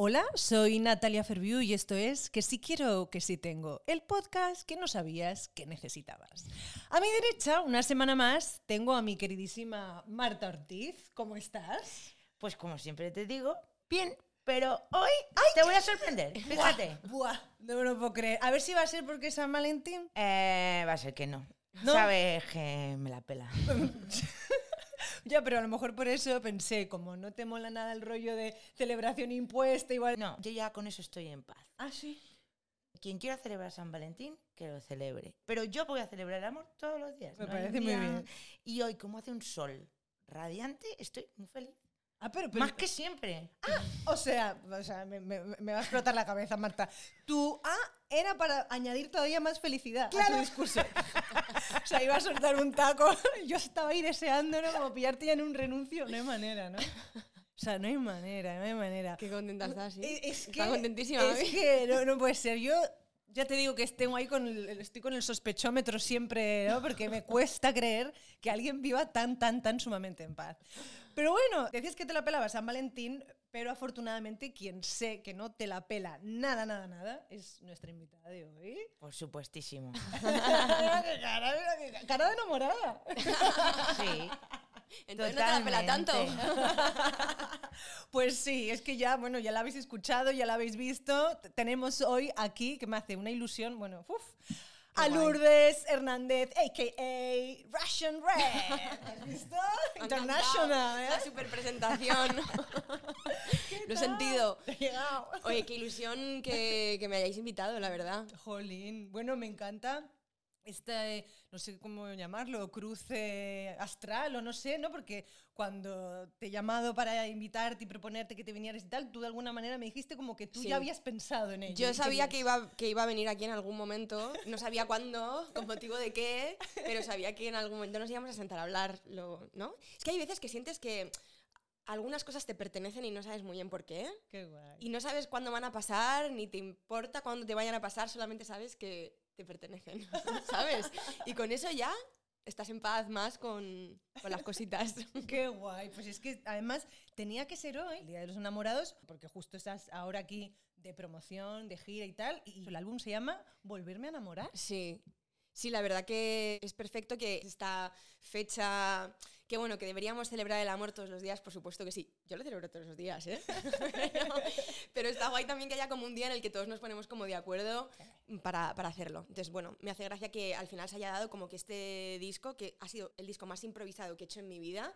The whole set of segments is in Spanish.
Hola, soy Natalia Ferviu y esto es Que sí quiero, que sí tengo, el podcast que no sabías que necesitabas. A mi derecha, una semana más, tengo a mi queridísima Marta Ortiz. ¿Cómo estás? Pues como siempre te digo, bien, pero hoy te voy a sorprender, fíjate. Buah, no me lo puedo creer. A ver si va a ser porque es San Valentín. Eh, va a ser que no. ¿No? Sabes que me la pela. Ya, pero a lo mejor por eso pensé, como no te mola nada el rollo de celebración impuesta, igual... No, yo ya con eso estoy en paz. Ah, sí. Quien quiera celebrar San Valentín, que lo celebre. Pero yo voy a celebrar el amor todos los días. Me no parece muy bien. Y hoy, como hace un sol radiante, estoy muy feliz. Ah, pero, pero- Más que siempre. O sea, o sea me, me- me va a explotar la cabeza, Marta. Tu A era para añadir todavía más felicidad a tu discurso. o sea, iba a soltar un taco. Yo estaba ahí deseando, ¿no? Como pillarte ya en un renuncio. No hay manera, ¿no? O sea, no hay manera, no hay manera. Qué contenta estás, ¿sí? Es, es que, Está contentísima. Es ¿eh? que no, no puede ser. Yo ya te digo que tengo ahí con el, estoy con el sospechómetro siempre, ¿no? Porque me cuesta creer que alguien viva tan, tan, tan sumamente en paz. Pero bueno, decías que te la pelaba San Valentín, pero afortunadamente quien sé que no te la pela nada, nada, nada es nuestra invitada de hoy. Por supuestísimo. Cara, de enamorada. Sí. Entonces no te la pela tanto. Pues sí, es que ya, bueno, ya la habéis escuchado, ya la habéis visto. Tenemos hoy aquí, que me hace una ilusión, bueno, uf, a. Lourdes Hernández, a.k.a. Russian Red. Encantado International, ¿eh? La super presentación. Lo he sentido. Te ha llegado. Oye, qué ilusión que, que me hayáis invitado, la verdad. Jolín, bueno, me encanta este, no sé cómo llamarlo, cruce astral o no sé, ¿no? Porque cuando te he llamado para invitarte y proponerte que te vinieras y tal, tú de alguna manera me dijiste como que tú Sí. ya habías pensado en ello. Yo sabía que iba, que iba a venir aquí en algún momento. No sabía cuándo, con motivo de qué, pero sabía que en algún momento nos íbamos a sentar a hablar, lo- ¿no? Es que hay veces que sientes que algunas cosas te pertenecen y no sabes muy bien por qué. Qué guay. Y no sabes cuándo van a pasar, ni te importa cuándo te vayan a pasar, solamente sabes que te pertenecen, ¿sabes? Y con eso ya estás en paz más con, con las cositas. Qué guay. Pues es que además tenía que ser hoy, el Día de los Enamorados, porque justo estás ahora aquí de promoción, de gira y tal, y el álbum se llama Volverme a enamorar. Sí. Sí, la verdad que es perfecto que esta fecha, que bueno, que deberíamos celebrar el amor todos los días, por supuesto que sí. Yo lo celebro todos los días, ¿eh? pero, pero está guay también que haya como un día en el que todos nos ponemos como de acuerdo para, para hacerlo. Entonces, bueno, me hace gracia que al final se haya dado como que este disco, que ha sido el disco más improvisado que he hecho en mi vida,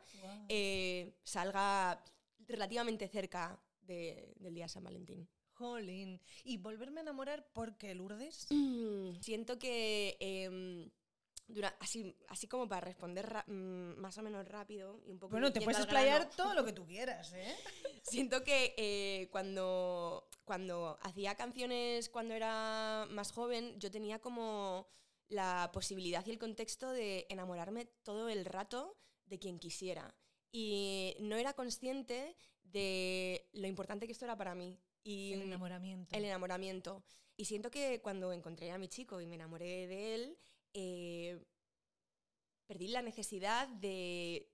eh, salga relativamente cerca de- del día de San Valentín. Jolín. Y volverme a enamorar porque Lourdes. Mm, Siento que em, dura- así, así como para responder ra- mm, más o menos rápido y un poco Bueno, te puedes explayar todo lo que tú quieras, ¿eh? Siento que eh, cuando, cuando hacía canciones cuando era más joven, yo tenía como la posibilidad y el contexto de enamorarme todo el rato de quien quisiera. Y no era consciente de lo importante que esto era para mí. Y El enamoramiento. el enamoramiento. Y siento que cuando encontré a mi chico y me enamoré de él, eh, perdí la necesidad de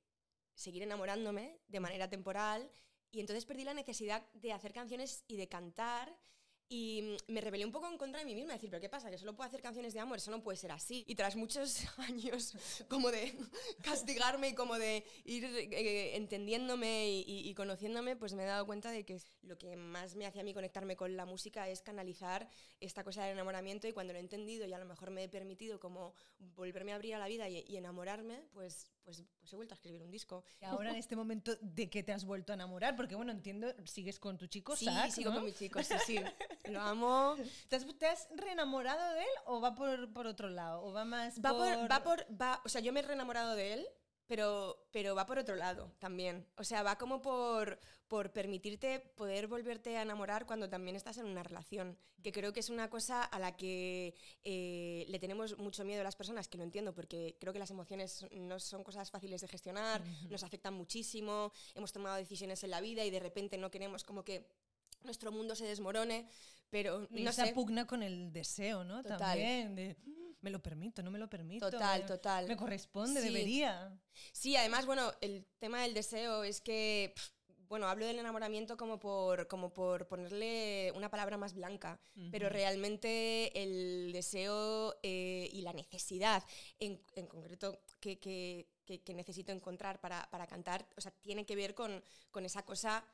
seguir enamorándome de manera temporal y entonces perdí la necesidad de hacer canciones y de cantar y me rebelé un poco en contra de mí misma, decir, pero ¿qué pasa? Que solo puedo hacer canciones de amor, eso no puede ser así. Y tras muchos años como de castigarme y como de ir eh, entendiéndome y, y- y conociéndome, pues me he dado cuenta de que lo que más me hacía a mí conectarme con la música es canalizar esta cosa del enamoramiento y cuando lo he entendido y a lo mejor me he permitido como volverme a abrir a la vida y, y enamorarme, pues, pues, pues he vuelto a escribir un disco. Y ahora en este momento de que te has vuelto a enamorar, porque bueno, entiendo, sigues con tu chico, Sí, Zach, sigo ¿no? con mi chico, sí, sí. Lo amo. ¿Te has, te has reenamorado de él o va por, por otro lado? ¿O va más Va por...? por, va por, va, o sea, yo me he reenamorado de él, pero, pero va por otro lado también. O sea, va como por, por permitirte poder volverte a enamorar cuando también estás en una relación, que creo que es una cosa a la que eh, le tenemos mucho miedo a las personas, que lo entiendo, porque creo que las emociones no son cosas fáciles de gestionar, nos afectan muchísimo, hemos tomado decisiones en la vida y de repente no queremos como que nuestro mundo se desmorone, pero Y no esa sé. pugna con el deseo, ¿no? Total. También, de "Mm, me lo permito, no me lo permito. Total, me, total. Me corresponde, Sí. debería. Sí, además, bueno, el tema del deseo es que pff, bueno, hablo del enamoramiento como por, como por ponerle una palabra más blanca, pero realmente el deseo eh, y la necesidad en, en concreto que, que- que- que necesito encontrar para, para cantar, o sea, tiene que ver con, con esa cosa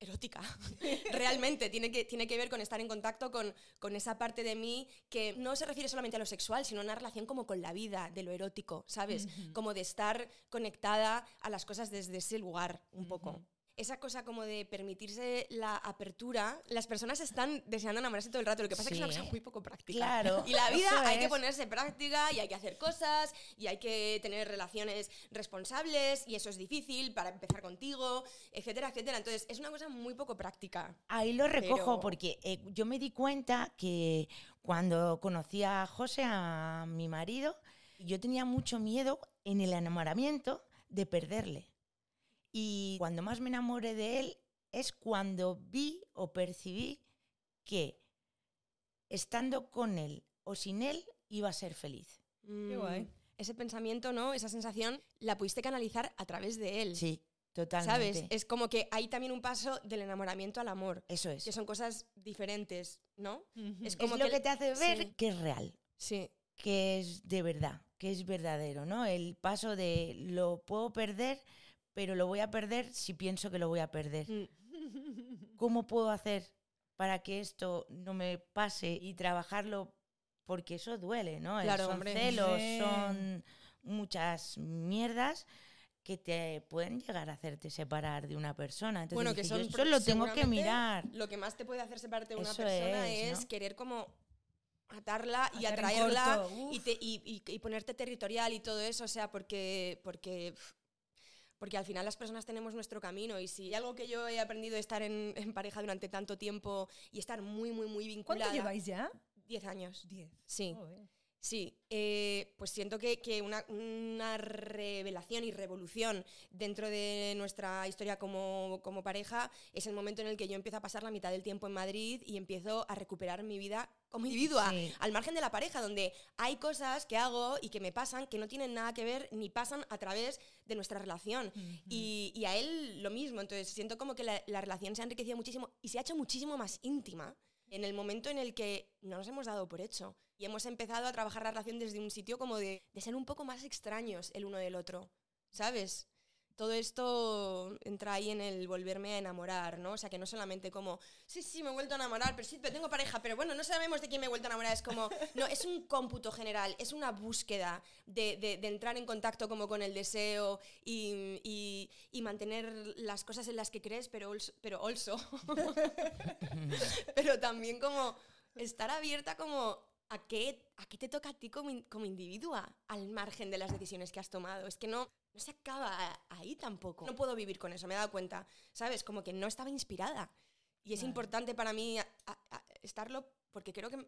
erótica. Realmente tiene que, tiene que ver con estar en contacto con, con esa parte de mí que no se refiere solamente a lo sexual, sino a una relación como con la vida, de lo erótico, ¿sabes? Como de estar conectada a las cosas desde ese lugar, un poco. Esa cosa como de permitirse la apertura, las personas están deseando enamorarse todo el rato, lo que pasa es que es una Sí. cosa muy poco práctica. Claro, Y la vida hay que es. ponerse práctica y hay que hacer cosas y hay que tener relaciones responsables y eso es difícil para empezar contigo, etcétera, etcétera. Entonces es una cosa muy poco práctica. Ahí lo recojo Pero- porque eh, yo me di cuenta que cuando conocí a José, a mi marido, yo tenía mucho miedo en el enamoramiento de perderle. Y cuando más me enamoré de él es cuando vi o percibí que estando con él o sin él iba a ser feliz. Qué guay. Ese pensamiento, ¿no? Esa sensación la pudiste canalizar a través de él. Sí, totalmente. ¿Sabes? Es como que hay también un paso del enamoramiento al amor, Eso es. que son cosas diferentes, ¿no? Es Es como lo que- que te hace ver sí. que es real. Sí. que es de verdad, que es verdadero, ¿no? El paso de lo puedo perder, pero lo voy a perder si pienso que lo voy a perder. Mm. ¿Cómo puedo hacer para que esto no me pase y trabajarlo? Porque eso duele, ¿no? Claro, son hombre. celos, Sí. son muchas mierdas que te pueden llegar a hacerte separar de una persona. Entonces bueno, que dije, son yo eso lo tengo que mirar. Lo que más te puede hacer separarte de una Eso persona es, es, ¿no? querer como atarla y Hacer atraerla y, te- y- y- y ponerte territorial y todo eso, o sea, porque, porque, porque al final las personas tenemos nuestro camino y si hay algo que yo he aprendido de estar en, en pareja durante tanto tiempo y estar muy, muy, muy vinculada. ¿Cuánto lleváis ya? 10 años. Diez. Sí. Joder. Sí, eh, pues siento que, que una, una revelación y revolución dentro de nuestra historia como, como pareja es el momento en el que yo empiezo a pasar la mitad del tiempo en Madrid y empiezo a recuperar mi vida como individua, Sí. al margen de la pareja, donde hay cosas que hago y que me pasan que no tienen nada que ver ni pasan a través de nuestra relación. y, y a él lo mismo, entonces siento como que la, la relación se ha enriquecido muchísimo y se ha hecho muchísimo más íntima en el momento en el que no nos hemos dado por hecho y hemos empezado a trabajar la relación desde un sitio como de, de ser un poco más extraños el uno del otro, ¿sabes? Todo esto entra ahí en el volverme a enamorar, ¿no? O sea, que no solamente como, sí, sí, me he vuelto a enamorar, pero sí, pero tengo pareja, pero bueno, no sabemos de quién me he vuelto a enamorar. Es como, no, es un cómputo general, es una búsqueda de, de- de entrar en contacto como con el deseo y, y- y mantener las cosas en las que crees, pero also, pero, also. pero también como estar abierta como a qué, a qué te toca a ti como, in- como individua, al margen de las decisiones que has tomado. Es que no, no se acaba ahí tampoco. No puedo vivir con eso, me he dado cuenta. ¿Sabes? Como que no estaba inspirada. Y es Vale. importante para mí a- a- a estarlo porque creo que,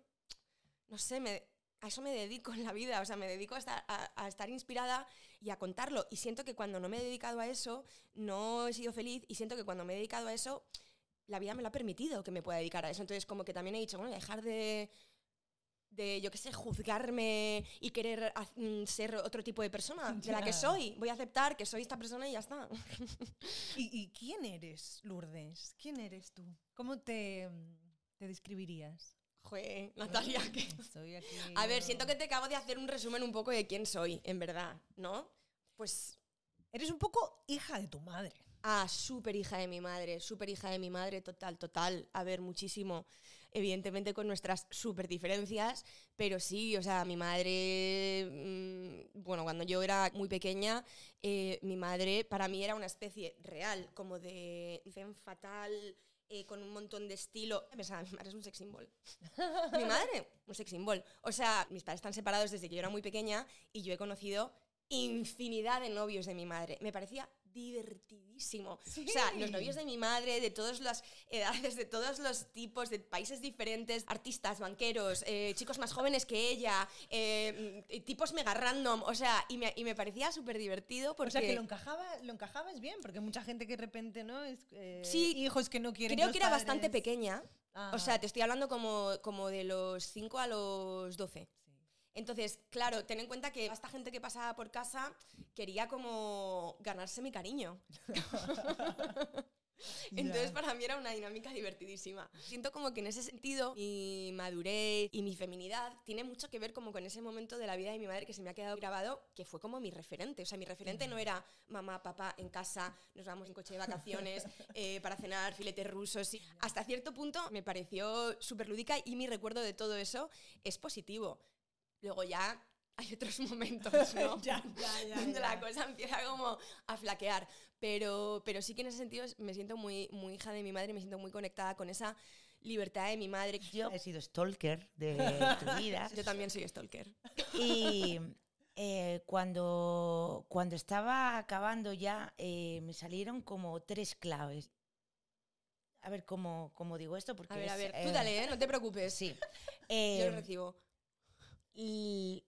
no sé, me, a eso me dedico en la vida. O sea, me dedico a estar, a- a estar inspirada y a contarlo. Y siento que cuando no me he dedicado a eso, no he sido feliz. Y siento que cuando me he dedicado a eso, la vida me lo ha permitido que me pueda dedicar a eso. Entonces, como que también he dicho, bueno, dejar de, de yo qué sé, juzgarme y querer mm, ser otro tipo de persona de la que soy. Voy a aceptar que soy esta persona y ya está. ¿Y, y quién eres, Lourdes? ¿Quién eres tú? ¿Cómo te, te describirías? Joder, Natalia, que... Estoy aquí. A ver, siento que te acabo de hacer un resumen un poco de quién soy, en verdad, ¿no? Pues Eres un poco hija de tu madre. Ah, súper hija de mi madre, súper hija de mi madre, total, total. A ver, muchísimo. Evidentemente con nuestras súper diferencias, pero sí, o sea, mi madre, mm, bueno, cuando yo era muy pequeña, eh, mi madre para mí era una especie real, como de zen fatal, eh, con un montón de estilo. Pensaba, mi madre es un sex symbol. mi madre, un sex symbol. O sea, mis padres están separados desde que yo era muy pequeña y yo he conocido infinidad de novios de mi madre. Me parecía divertidísimo. O sea, los novios de mi madre, de todas las edades, de todos los tipos, de países diferentes, artistas, banqueros, eh, chicos más jóvenes que ella, eh, mm, tipos mega random, o sea, y me, y me parecía súper divertido porque... O sea, que lo, encajaba, lo encajabas bien, porque mucha gente que de repente, ¿no? Es, eh, Sí, hijos que no quieren Creo que era bastante pequeña. Ah, O sea, te estoy hablando como, como de los 5 a los 12. Entonces, claro, ten en cuenta que esta gente que pasaba por casa quería como ganarse mi cariño. Entonces para mí era una dinámica divertidísima. Siento como que en ese sentido mi madurez y mi feminidad tiene mucho que ver como con ese momento de la vida de mi madre que se me ha quedado grabado, que fue como mi referente. O sea, mi referente no era mamá, papá en casa, nos vamos en coche de vacaciones eh, para cenar filetes rusos. hasta cierto punto me pareció súper lúdica y mi recuerdo de todo eso es positivo. Luego ya hay otros momentos, ¿no? Ya, ya, ya, Donde ya. la cosa empieza como a flaquear. Pero, pero sí que en ese sentido me siento muy, muy hija de mi madre, me siento muy conectada con esa libertad de mi madre. Yo he sido stalker de tu vida. Yo también soy stalker. Y eh, cuando, cuando estaba acabando ya, eh, me salieron como tres claves. A ver cómo, cómo digo esto, porque A ver, a es, ver, eh, tú dale, ¿eh? no te preocupes. Sí. Yo Eh, lo recibo. Y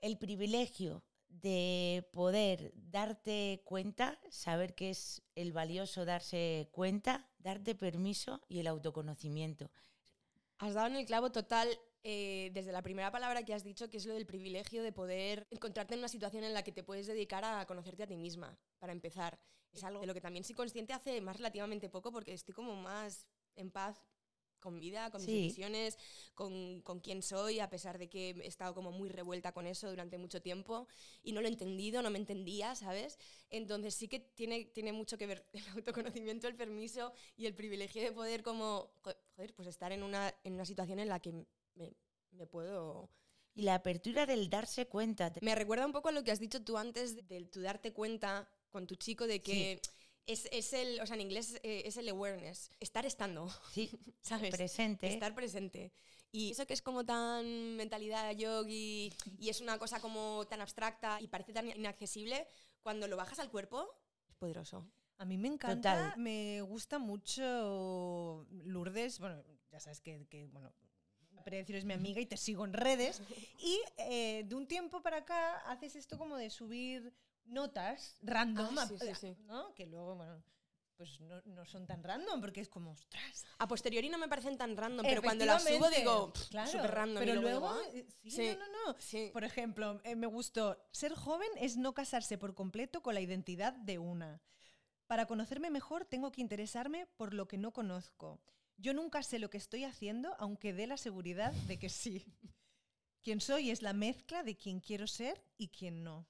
el privilegio de poder darte cuenta, saber que es el valioso darse cuenta, darte permiso y el autoconocimiento. Has dado en el clavo total eh, desde la primera palabra que has dicho, que es lo del privilegio de poder encontrarte en una situación en la que te puedes dedicar a conocerte a ti misma, para empezar. Es algo de lo que también soy consciente hace más relativamente poco, porque estoy como más en paz con vida, con mis Sí. decisiones, con, con quién soy, a pesar de que he estado como muy revuelta con eso durante mucho tiempo y no lo he entendido, no me entendía, ¿sabes? Entonces sí que tiene, tiene mucho que ver el autoconocimiento, el permiso y el privilegio de poder como, jo- joder, pues estar en una, en una situación en la que me, me puedo... Y la apertura del darse cuenta. Me recuerda un poco a lo que has dicho tú antes de, de tu darte cuenta con tu chico de que es, es el, o sea, en inglés eh, es el awareness, estar estando, Sí, ¿sabes? presente. Estar presente. Y eso que es como tan mentalidad yogi y es una cosa como tan abstracta y parece tan inaccesible, cuando lo bajas al cuerpo, es poderoso. A mí me encanta, Total. me gusta mucho Lourdes, bueno, ya sabes que, que, bueno, Pérez es mi amiga y te sigo en redes, y eh, de un tiempo para acá haces esto como de subir notas random, Ah, a- sí, sí, sí. ¿no? Que luego, bueno, pues no, no son tan random porque es como, ostras. A posteriori no me parecen tan random, pero cuando las subo digo, "Pff, claro, súper random. y Pero luego luego, digo, "Ah". eh, sí, no, no, no. Por ejemplo, eh, me gustó, ser joven es no casarse por completo con la identidad de una. Para conocerme mejor tengo que interesarme por lo que no conozco. Yo nunca sé lo que estoy haciendo, aunque dé la seguridad de que sí. Quien soy es la mezcla de quien quiero ser y quien no.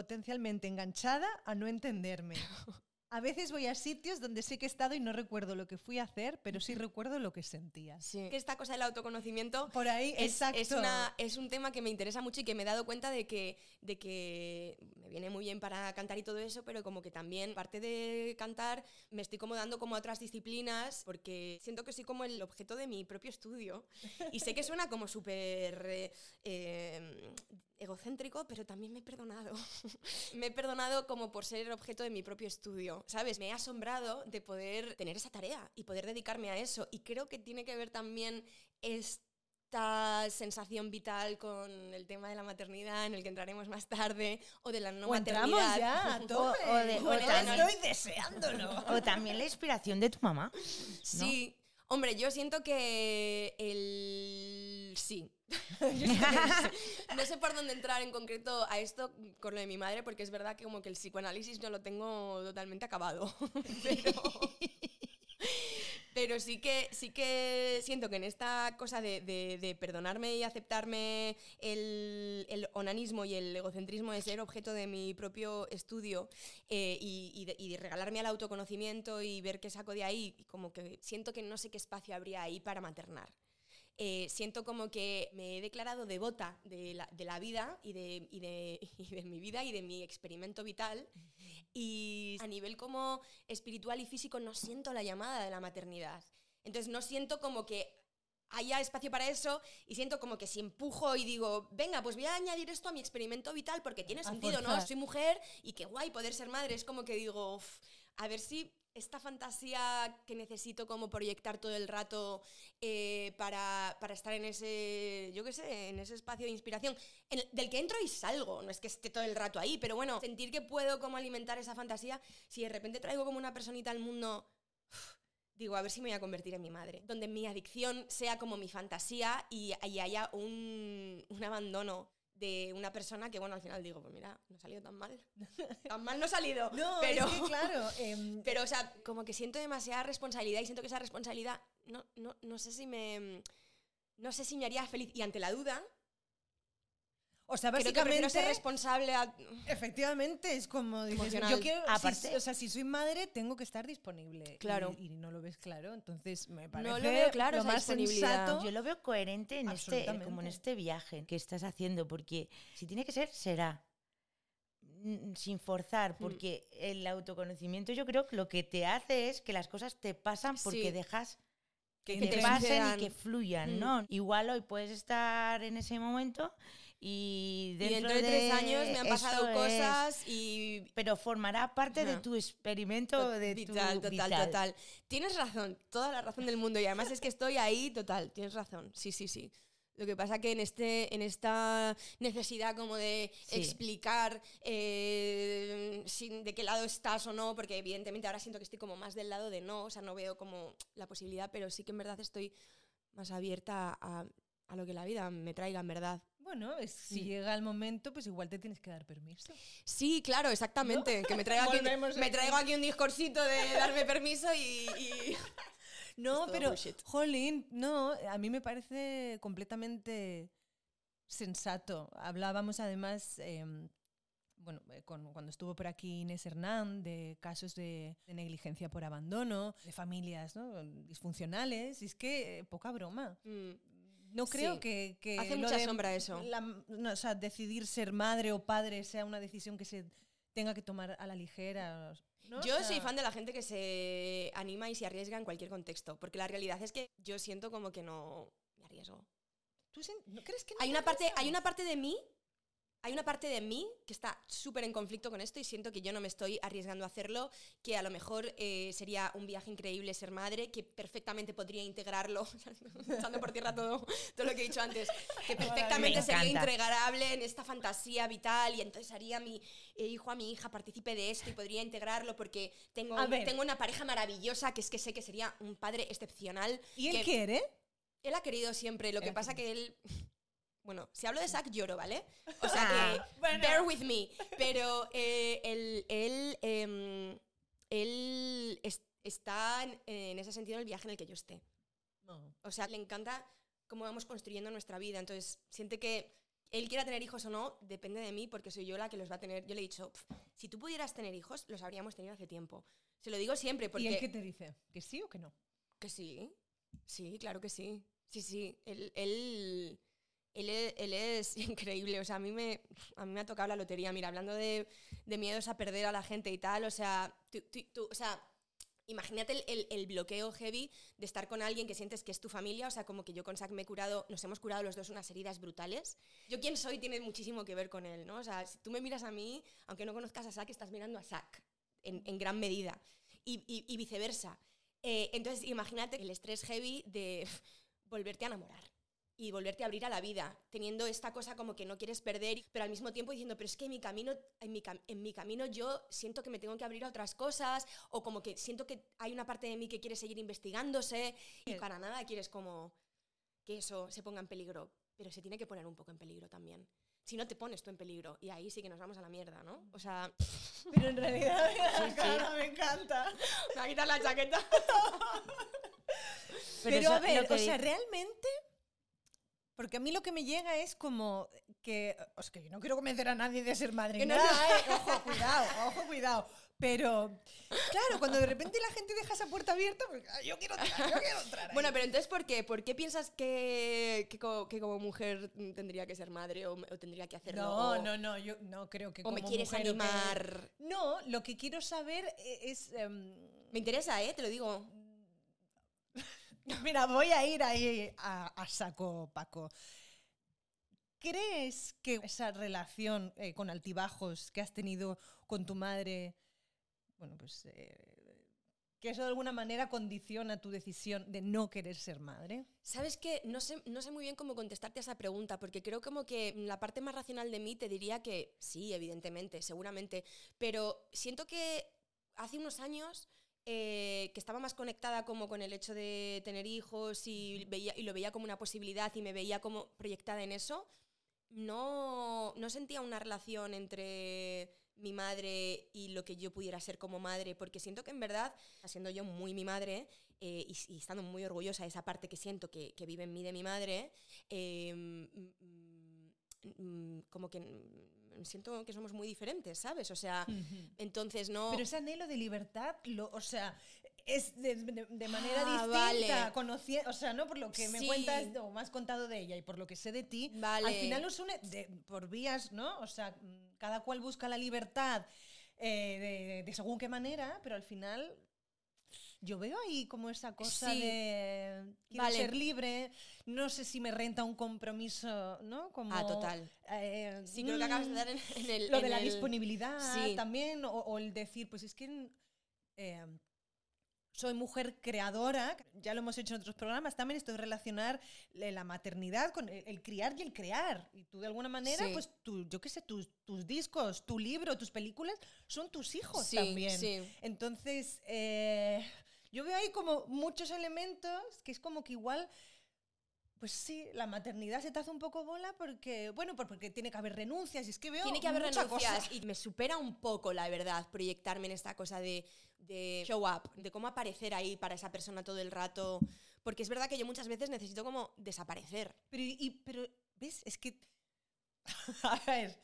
Potencialmente enganchada a no entenderme. A veces voy a sitios donde sé que he estado y no recuerdo lo que fui a hacer, pero sí recuerdo lo que sentía. Sí. Que esta cosa del autoconocimiento Por ahí, es, exacto. es una- es un tema que me interesa mucho y que me he dado cuenta de que, de que me viene muy bien para cantar y todo eso, pero como que también, aparte de cantar, me estoy como dando como a otras disciplinas porque siento que soy como el objeto de mi propio estudio. Y sé que suena como súper eh, eh, egocéntrico, pero también me he perdonado. me he perdonado como por ser el objeto de mi propio estudio, ¿sabes? Me he asombrado de poder tener esa tarea y poder dedicarme a eso. Y creo que tiene que ver también esta sensación vital con el tema de la maternidad, en el que entraremos más tarde, o de la no o maternidad. ya, tope. o de- o también- estoy deseándolo. O también la inspiración de tu mamá. Sí. Hombre, yo siento que el sí. No sé por dónde entrar en concreto a esto con lo de mi madre, porque es verdad que como que el psicoanálisis no lo tengo totalmente acabado. Pero, pero sí que sí que siento que en esta cosa de, de- perdonarme y aceptarme el, el onanismo y el egocentrismo de ser objeto de mi propio estudio eh, y, y de, regalarme al autoconocimiento y ver qué saco de ahí, como que siento que no sé qué espacio habría ahí para maternar. Eh, siento como que me he declarado devota de la, de la vida y de, y, de, y de mi vida y de mi experimento vital. Y a nivel como espiritual y físico no siento la llamada de la maternidad. Entonces no siento como que haya espacio para eso y siento como que si empujo y digo, venga, pues voy a añadir esto a mi experimento vital porque tiene A sentido, ¿no? Soy mujer y qué guay poder ser madre. Es como que digo, "Uf, a ver si esta fantasía que necesito como proyectar todo el rato eh, para, para estar en ese, yo qué sé, en ese espacio de inspiración, del que entro y salgo, no es que esté todo el rato ahí, pero bueno, sentir que puedo como alimentar esa fantasía, si de repente traigo como una personita al mundo, digo, a ver si me voy a convertir en mi madre, donde mi adicción sea como mi fantasía y, y haya un, un abandono de una persona que, bueno, al final digo, pues mira, no ha salido tan mal. tan mal no ha salido. No, pero, es que claro. em, pero, o sea, como que siento demasiada responsabilidad y siento que esa responsabilidad, no, no, no sé si me... No sé si me haría feliz. Y ante la duda, o sea, creo que básicamente. ser responsable a... Efectivamente, es como dices, yo quiero, si- Aparte- o sea, si soy madre, tengo que estar disponible. Claro. Y, y no lo ves claro, entonces me parece lo veo claro, lo más sensato. Yo lo veo coherente en este, como en este viaje que estás haciendo, porque si tiene que ser, será. Mm, Sin forzar, Mm. porque el autoconocimiento yo creo que lo que te hace es que las cosas te pasan porque Sí. dejas Que que te pasen y que fluyan, Mm. ¿no? Igual hoy puedes estar en ese momento y Y dentro, dentro de tres años me han pasado es, cosas y... pero formará parte de Ajá. tu experimento, de tu Vital, total, vital. total. Tienes razón, toda la razón del mundo. Y además es que estoy ahí, total, tienes razón. Sí, sí, sí. Lo que pasa que en, este, en esta necesidad como de Sí. explicar eh, sin- de qué lado estás o no, porque evidentemente ahora siento que estoy como más del lado de no, o sea, no veo como la posibilidad, pero sí que en verdad estoy más abierta a, a lo que la vida me traiga, en verdad. Bueno, es- si llega el momento, pues igual te tienes que dar permiso. Sí, claro, exactamente. Que me traiga, aquí, me traigo aquí un discursito de darme permiso y- y No, pero, bullshit. jolín, no, a mí me parece completamente sensato. Hablábamos además, em, bueno, eh, con- cuando estuvo por aquí Inés Hernán, de casos de, de negligencia por abandono, de familias ¿no? disfuncionales, y es que eh, poca broma. Mm. No creo Sí. que, que Hace mucha de sombra eso. la- no, o sea, decidir ser madre o padre sea una decisión que se tenga que tomar a la ligera. ¿no? O Yo sea, soy fan de la gente que se anima y se arriesga en cualquier contexto, porque la realidad es que yo siento como que no me arriesgo. ¿tú sen- ¿no crees que no Hay una parte, hay una parte de mí, hay una parte de mí que está súper en conflicto con esto y siento que yo no me estoy arriesgando a hacerlo, que a lo mejor eh, sería un viaje increíble ser madre, que perfectamente podría integrarlo, echando por tierra todo, todo lo que he dicho antes, que perfectamente Me sería integrable en esta fantasía vital y entonces haría a mi eh, hijo, a mi hija, partícipe de esto y podría integrarlo porque tengo, tengo una pareja maravillosa que es que sé que sería un padre excepcional. ¿Y él que- quiere? él ha querido siempre, lo Él que pasa que él... Bueno, si hablo de Zack lloro, ¿vale? O Ah, sea que, bueno. bear with me. Pero eh, él, él, em, él es- está en, en ese sentido en el viaje en el que yo esté. No. O sea, le encanta cómo vamos construyendo nuestra vida. Entonces, siente que él quiera tener hijos o no, depende de mí, porque soy yo la que los va a tener. Yo le he dicho, "Pf, si tú pudieras tener hijos, los habríamos tenido hace tiempo. Se lo digo siempre, porque... ¿Y él qué te dice? ¿Que sí o que no? Que sí, sí, claro que sí. Sí, sí, él, él, él, e- él es increíble. O sea, a mí me, a mí me ha tocado la lotería. Mira, hablando de, de miedos a perder a la gente y tal, o sea, tú, tú- tú- o sea, imagínate el, el- el bloqueo heavy de estar con alguien que sientes que es tu familia. O sea, como que yo con Zack me he curado, nos hemos curado los dos unas heridas brutales. Yo quién soy tiene muchísimo que ver con él, ¿no? O sea, si tú me miras a mí, aunque no conozcas a Zack, estás mirando a Zack en, en gran medida. Y, y- y viceversa. Eh, entonces, imagínate el estrés heavy de volverte a enamorar y volverte a abrir a la vida, teniendo esta cosa como que no quieres perder, pero al mismo tiempo diciendo, pero es que en mi camino, en mi, cam- en mi camino yo siento que me tengo que abrir a otras cosas, o como que siento que hay una parte de mí que quiere seguir investigándose, y Sí. para nada quieres como que eso se ponga en peligro, pero se tiene que poner un poco en peligro también. Si no te pones tú en peligro, y ahí sí que nos vamos a la mierda, ¿no? O sea, Pero en realidad, cara, me encanta. me va a quitar la chaqueta. Pero, eso a ver, o sea, realmente. Porque a mí lo que me llega es como que. O sea, que yo no quiero convencer a nadie de ser madre. No, nada, ¿eh? Ojo, cuidado, ojo, cuidado. Pero, claro, cuando de repente la gente deja esa puerta abierta, pues, ah, yo quiero entrar, yo quiero entrar. ahí. Bueno, pero entonces, ¿por qué? ¿Por qué piensas que, que, co- que como mujer tendría que ser madre o, o tendría que hacerlo? no, o, no, no, yo no creo que o me como quieres mujer que- animar. No, lo que quiero saber e- es. em, Me interesa, ¿eh? Te lo digo. Mira, voy a ir ahí a, saco, Paco. ¿Crees que esa relación eh, con altibajos que has tenido con tu madre, bueno, pues, eh, que eso de alguna manera condiciona tu decisión de no querer ser madre? ¿Sabes qué? No sé, no sé muy bien cómo contestarte a esa pregunta, porque creo como que la parte más racional de mí te diría que sí, evidentemente, seguramente, pero siento que hace unos años eh, que estaba más conectada como con el hecho de tener hijos y, veía, y lo veía como una posibilidad y me veía como proyectada en eso, no, no sentía una relación entre mi madre y lo que yo pudiera ser como madre, porque siento que en verdad, siendo yo muy mi madre eh, y, estando muy orgullosa de esa parte que siento que, que vive en mí de mi madre, eh, mm, mm, mm, como que siento que somos muy diferentes, ¿sabes? O sea, entonces no... Pero ese anhelo de libertad, lo, o sea, es de, de- de manera Ah, distinta, vale. o sea, ¿no? Por lo que me Sí. cuentas o me has contado de ella y por lo que sé de ti, Vale. al final nos une de- por vías, ¿no? O sea, cada cual busca la libertad eh, de según qué manera, pero al final yo veo ahí como esa cosa Sí. de quiero Vale. ser libre, no sé si me renta un compromiso, ¿no? Como, Ah, total. eh, Sí, creo que acabas de mm, dar en, en el... lo en de la el- disponibilidad Sí. también, o, o el decir, pues es que eh, soy mujer creadora, ya lo hemos hecho en otros programas, también esto de relacionar le- la maternidad con el, el criar y el crear. Y tú de alguna manera, Sí. pues tú, yo qué sé, tus, tus discos, tu libro, tus películas son tus hijos Sí, también. sí. Entonces, eh, yo veo ahí como muchos elementos que es como que igual... Pues sí, la maternidad se te hace un poco bola porque, bueno, por- porque tiene que haber renuncias y es que veo Tiene que haber mucha cosa. renuncias y me supera un poco, la verdad, proyectarme en esta cosa de, de show up, de cómo aparecer ahí para esa persona todo el rato. Porque es verdad que yo muchas veces necesito como desaparecer. Pero, y- pero, ¿ves? Es que. A ver.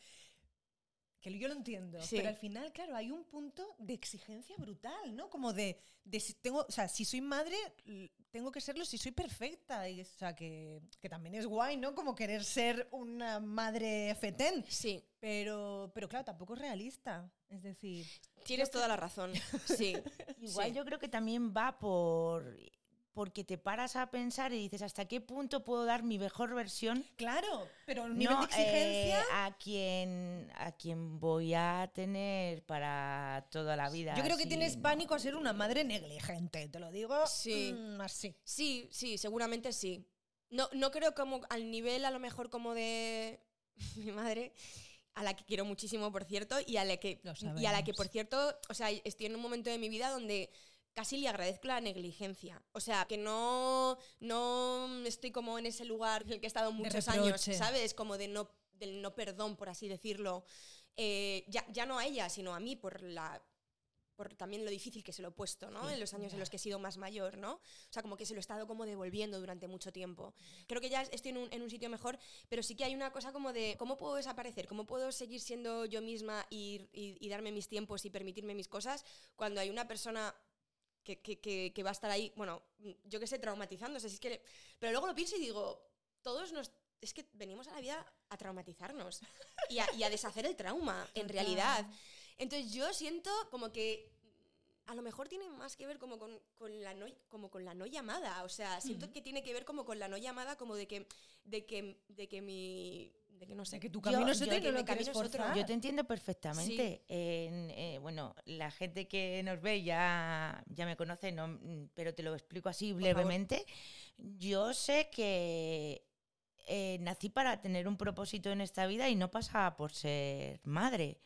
Que yo lo entiendo. Sí. Pero al final, claro, hay un punto de exigencia brutal, ¿no? Como de. de si tengo, o sea, si soy madre, tengo que serlo si soy perfecta. Y, o sea, que, que también es guay, ¿no? Como querer ser una madre fetén. Sí, Pero, pero claro, tampoco es realista. Es decir. tienes toda la razón. Sí. Igual sí. yo creo que también va por porque te paras a pensar y dices hasta qué punto puedo dar mi mejor versión Claro, pero el nivel no, de exigencia. eh, a quien a quien voy a tener para toda la vida. yo creo que tienes no- pánico a ser una madre negligente, te lo digo Sí. mm, así. Sí, sí, seguramente sí. No, no creo como al nivel a lo mejor como de mi madre, a la que quiero muchísimo, por cierto, y a la que, y a la que, por cierto, o sea, estoy en un momento de mi vida donde casi le agradezco la negligencia. O sea, que no, no estoy como en ese lugar en el que he estado muchos años. ¿sabes? Como de no, del no perdón, por así decirlo. Eh, ya, ya no a ella, sino a mí, por la por también lo difícil que se lo he puesto, ¿no? En los años en los que he sido más mayor, ¿no? O sea, como que se lo he estado como devolviendo durante mucho tiempo. Creo que ya estoy en un, en un sitio mejor, pero sí que hay una cosa como de cómo puedo desaparecer, cómo puedo seguir siendo yo misma y, y- y darme mis tiempos y permitirme mis cosas cuando hay una persona que, que- que- que va a estar ahí, bueno, yo que sé, traumatizándose. si es que, pero luego lo pienso y digo, todos nos... Es que venimos a la vida a traumatizarnos y a, y a deshacer el trauma, en realidad. Entonces yo siento como que a lo mejor tiene más que ver como con, con la, no, como con la no llamada. O sea, siento que tiene que ver como con la no llamada, como de que, de que, de que mi... De que no sé. Que tu Yo- camino es yo otro y que no lo quieres es forzar. Yo te entiendo perfectamente. En, eh, bueno, la gente que nos ve ya, ya me conoce, no, pero te lo explico así brevemente. Yo sé que eh, nací para tener un propósito en esta vida y no pasa por ser madre.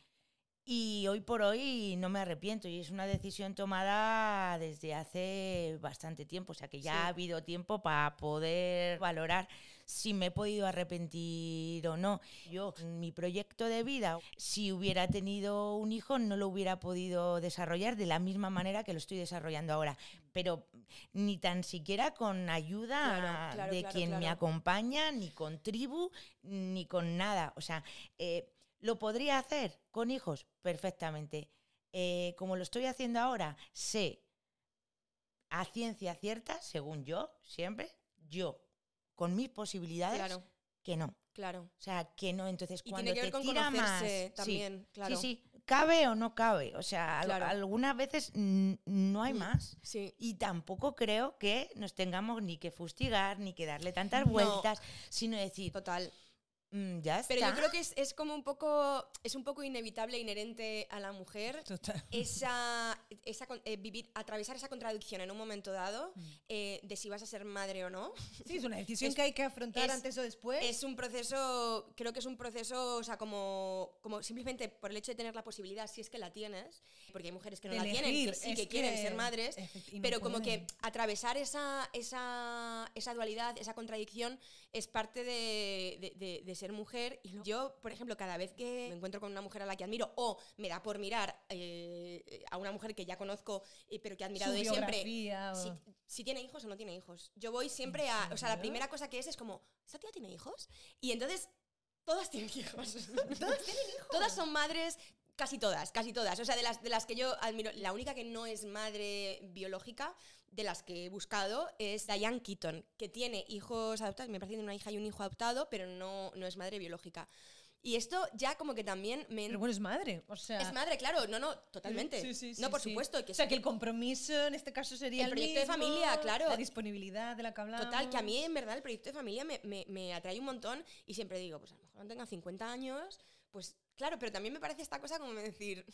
Y hoy por hoy no me arrepiento y es una decisión tomada desde hace bastante tiempo, o sea que ya Sí. ha habido tiempo para poder valorar si me he podido arrepentir o no. Yo, mi proyecto de vida, si hubiera tenido un hijo, no lo hubiera podido desarrollar de la misma manera que lo estoy desarrollando ahora, pero ni tan siquiera con ayuda Claro, claro, de claro, quien me acompaña, ni con tribu, ni con nada. O sea, eh, ¿lo podría hacer con hijos? Perfectamente. Eh, como lo estoy haciendo ahora, sé a ciencia cierta, según yo, siempre, yo, con mis posibilidades, Claro, que no. claro. O sea, que no. Entonces, Y cuando tiene que ver te con tira más, sí, claro. Sí, sí, cabe o no cabe. O sea, Claro. algunas veces no hay Mm. más. Sí. Y tampoco creo que nos tengamos ni que fustigar, ni que darle tantas No. vueltas, sino decir, Total. "Mm, ya está. Pero yo creo que es, es como un poco, es un poco inevitable, inherente a la mujer Total. esa, esa eh, vivir, atravesar esa contradicción en un momento dado Mm. eh, de si vas a ser madre o no. Sí, es una decisión Es- que hay que afrontar es- antes o después. Es un proceso, creo que es un proceso, o sea, como, como simplemente por el hecho de tener la posibilidad, si es que la tienes, porque hay mujeres que no la tienen, que sí que, quieren que- ser madres, no pero como que atravesar esa, esa, esa dualidad, esa contradicción, es parte de, de- de- de ser mujer. Y yo, por ejemplo, cada vez que me encuentro con una mujer a la que admiro o me da por mirar eh, a una mujer que ya conozco, eh, pero que he admirado de siempre, o- si, si tiene hijos o no tiene hijos. Yo voy siempre a... O sea, la primera cosa que es es como, ¿esta tía tiene hijos? Y entonces, todas tienen hijos. Todas tienen hijos. Todas son madres, casi todas, casi todas. O sea, de las, de las que yo admiro, la única que no es madre biológica de las que he buscado es Diane Keaton, que tiene hijos adoptados, me parece que tiene una hija y un hijo adoptado, pero no, no es madre biológica. Y esto ya como que también me... Pero bueno, es madre. O sea, es madre, claro, no, no, totalmente. Sí, sí, sí, no, por supuesto. Que o sea, que el compromiso en este caso sería El el, proyecto de mismo, familia, claro. La disponibilidad de la que hablamos. Total, que a mí en verdad el proyecto de familia me, me- me atrae un montón y siempre digo, pues a lo mejor cuando tenga 50 años, pues claro, pero también me parece esta cosa como decir,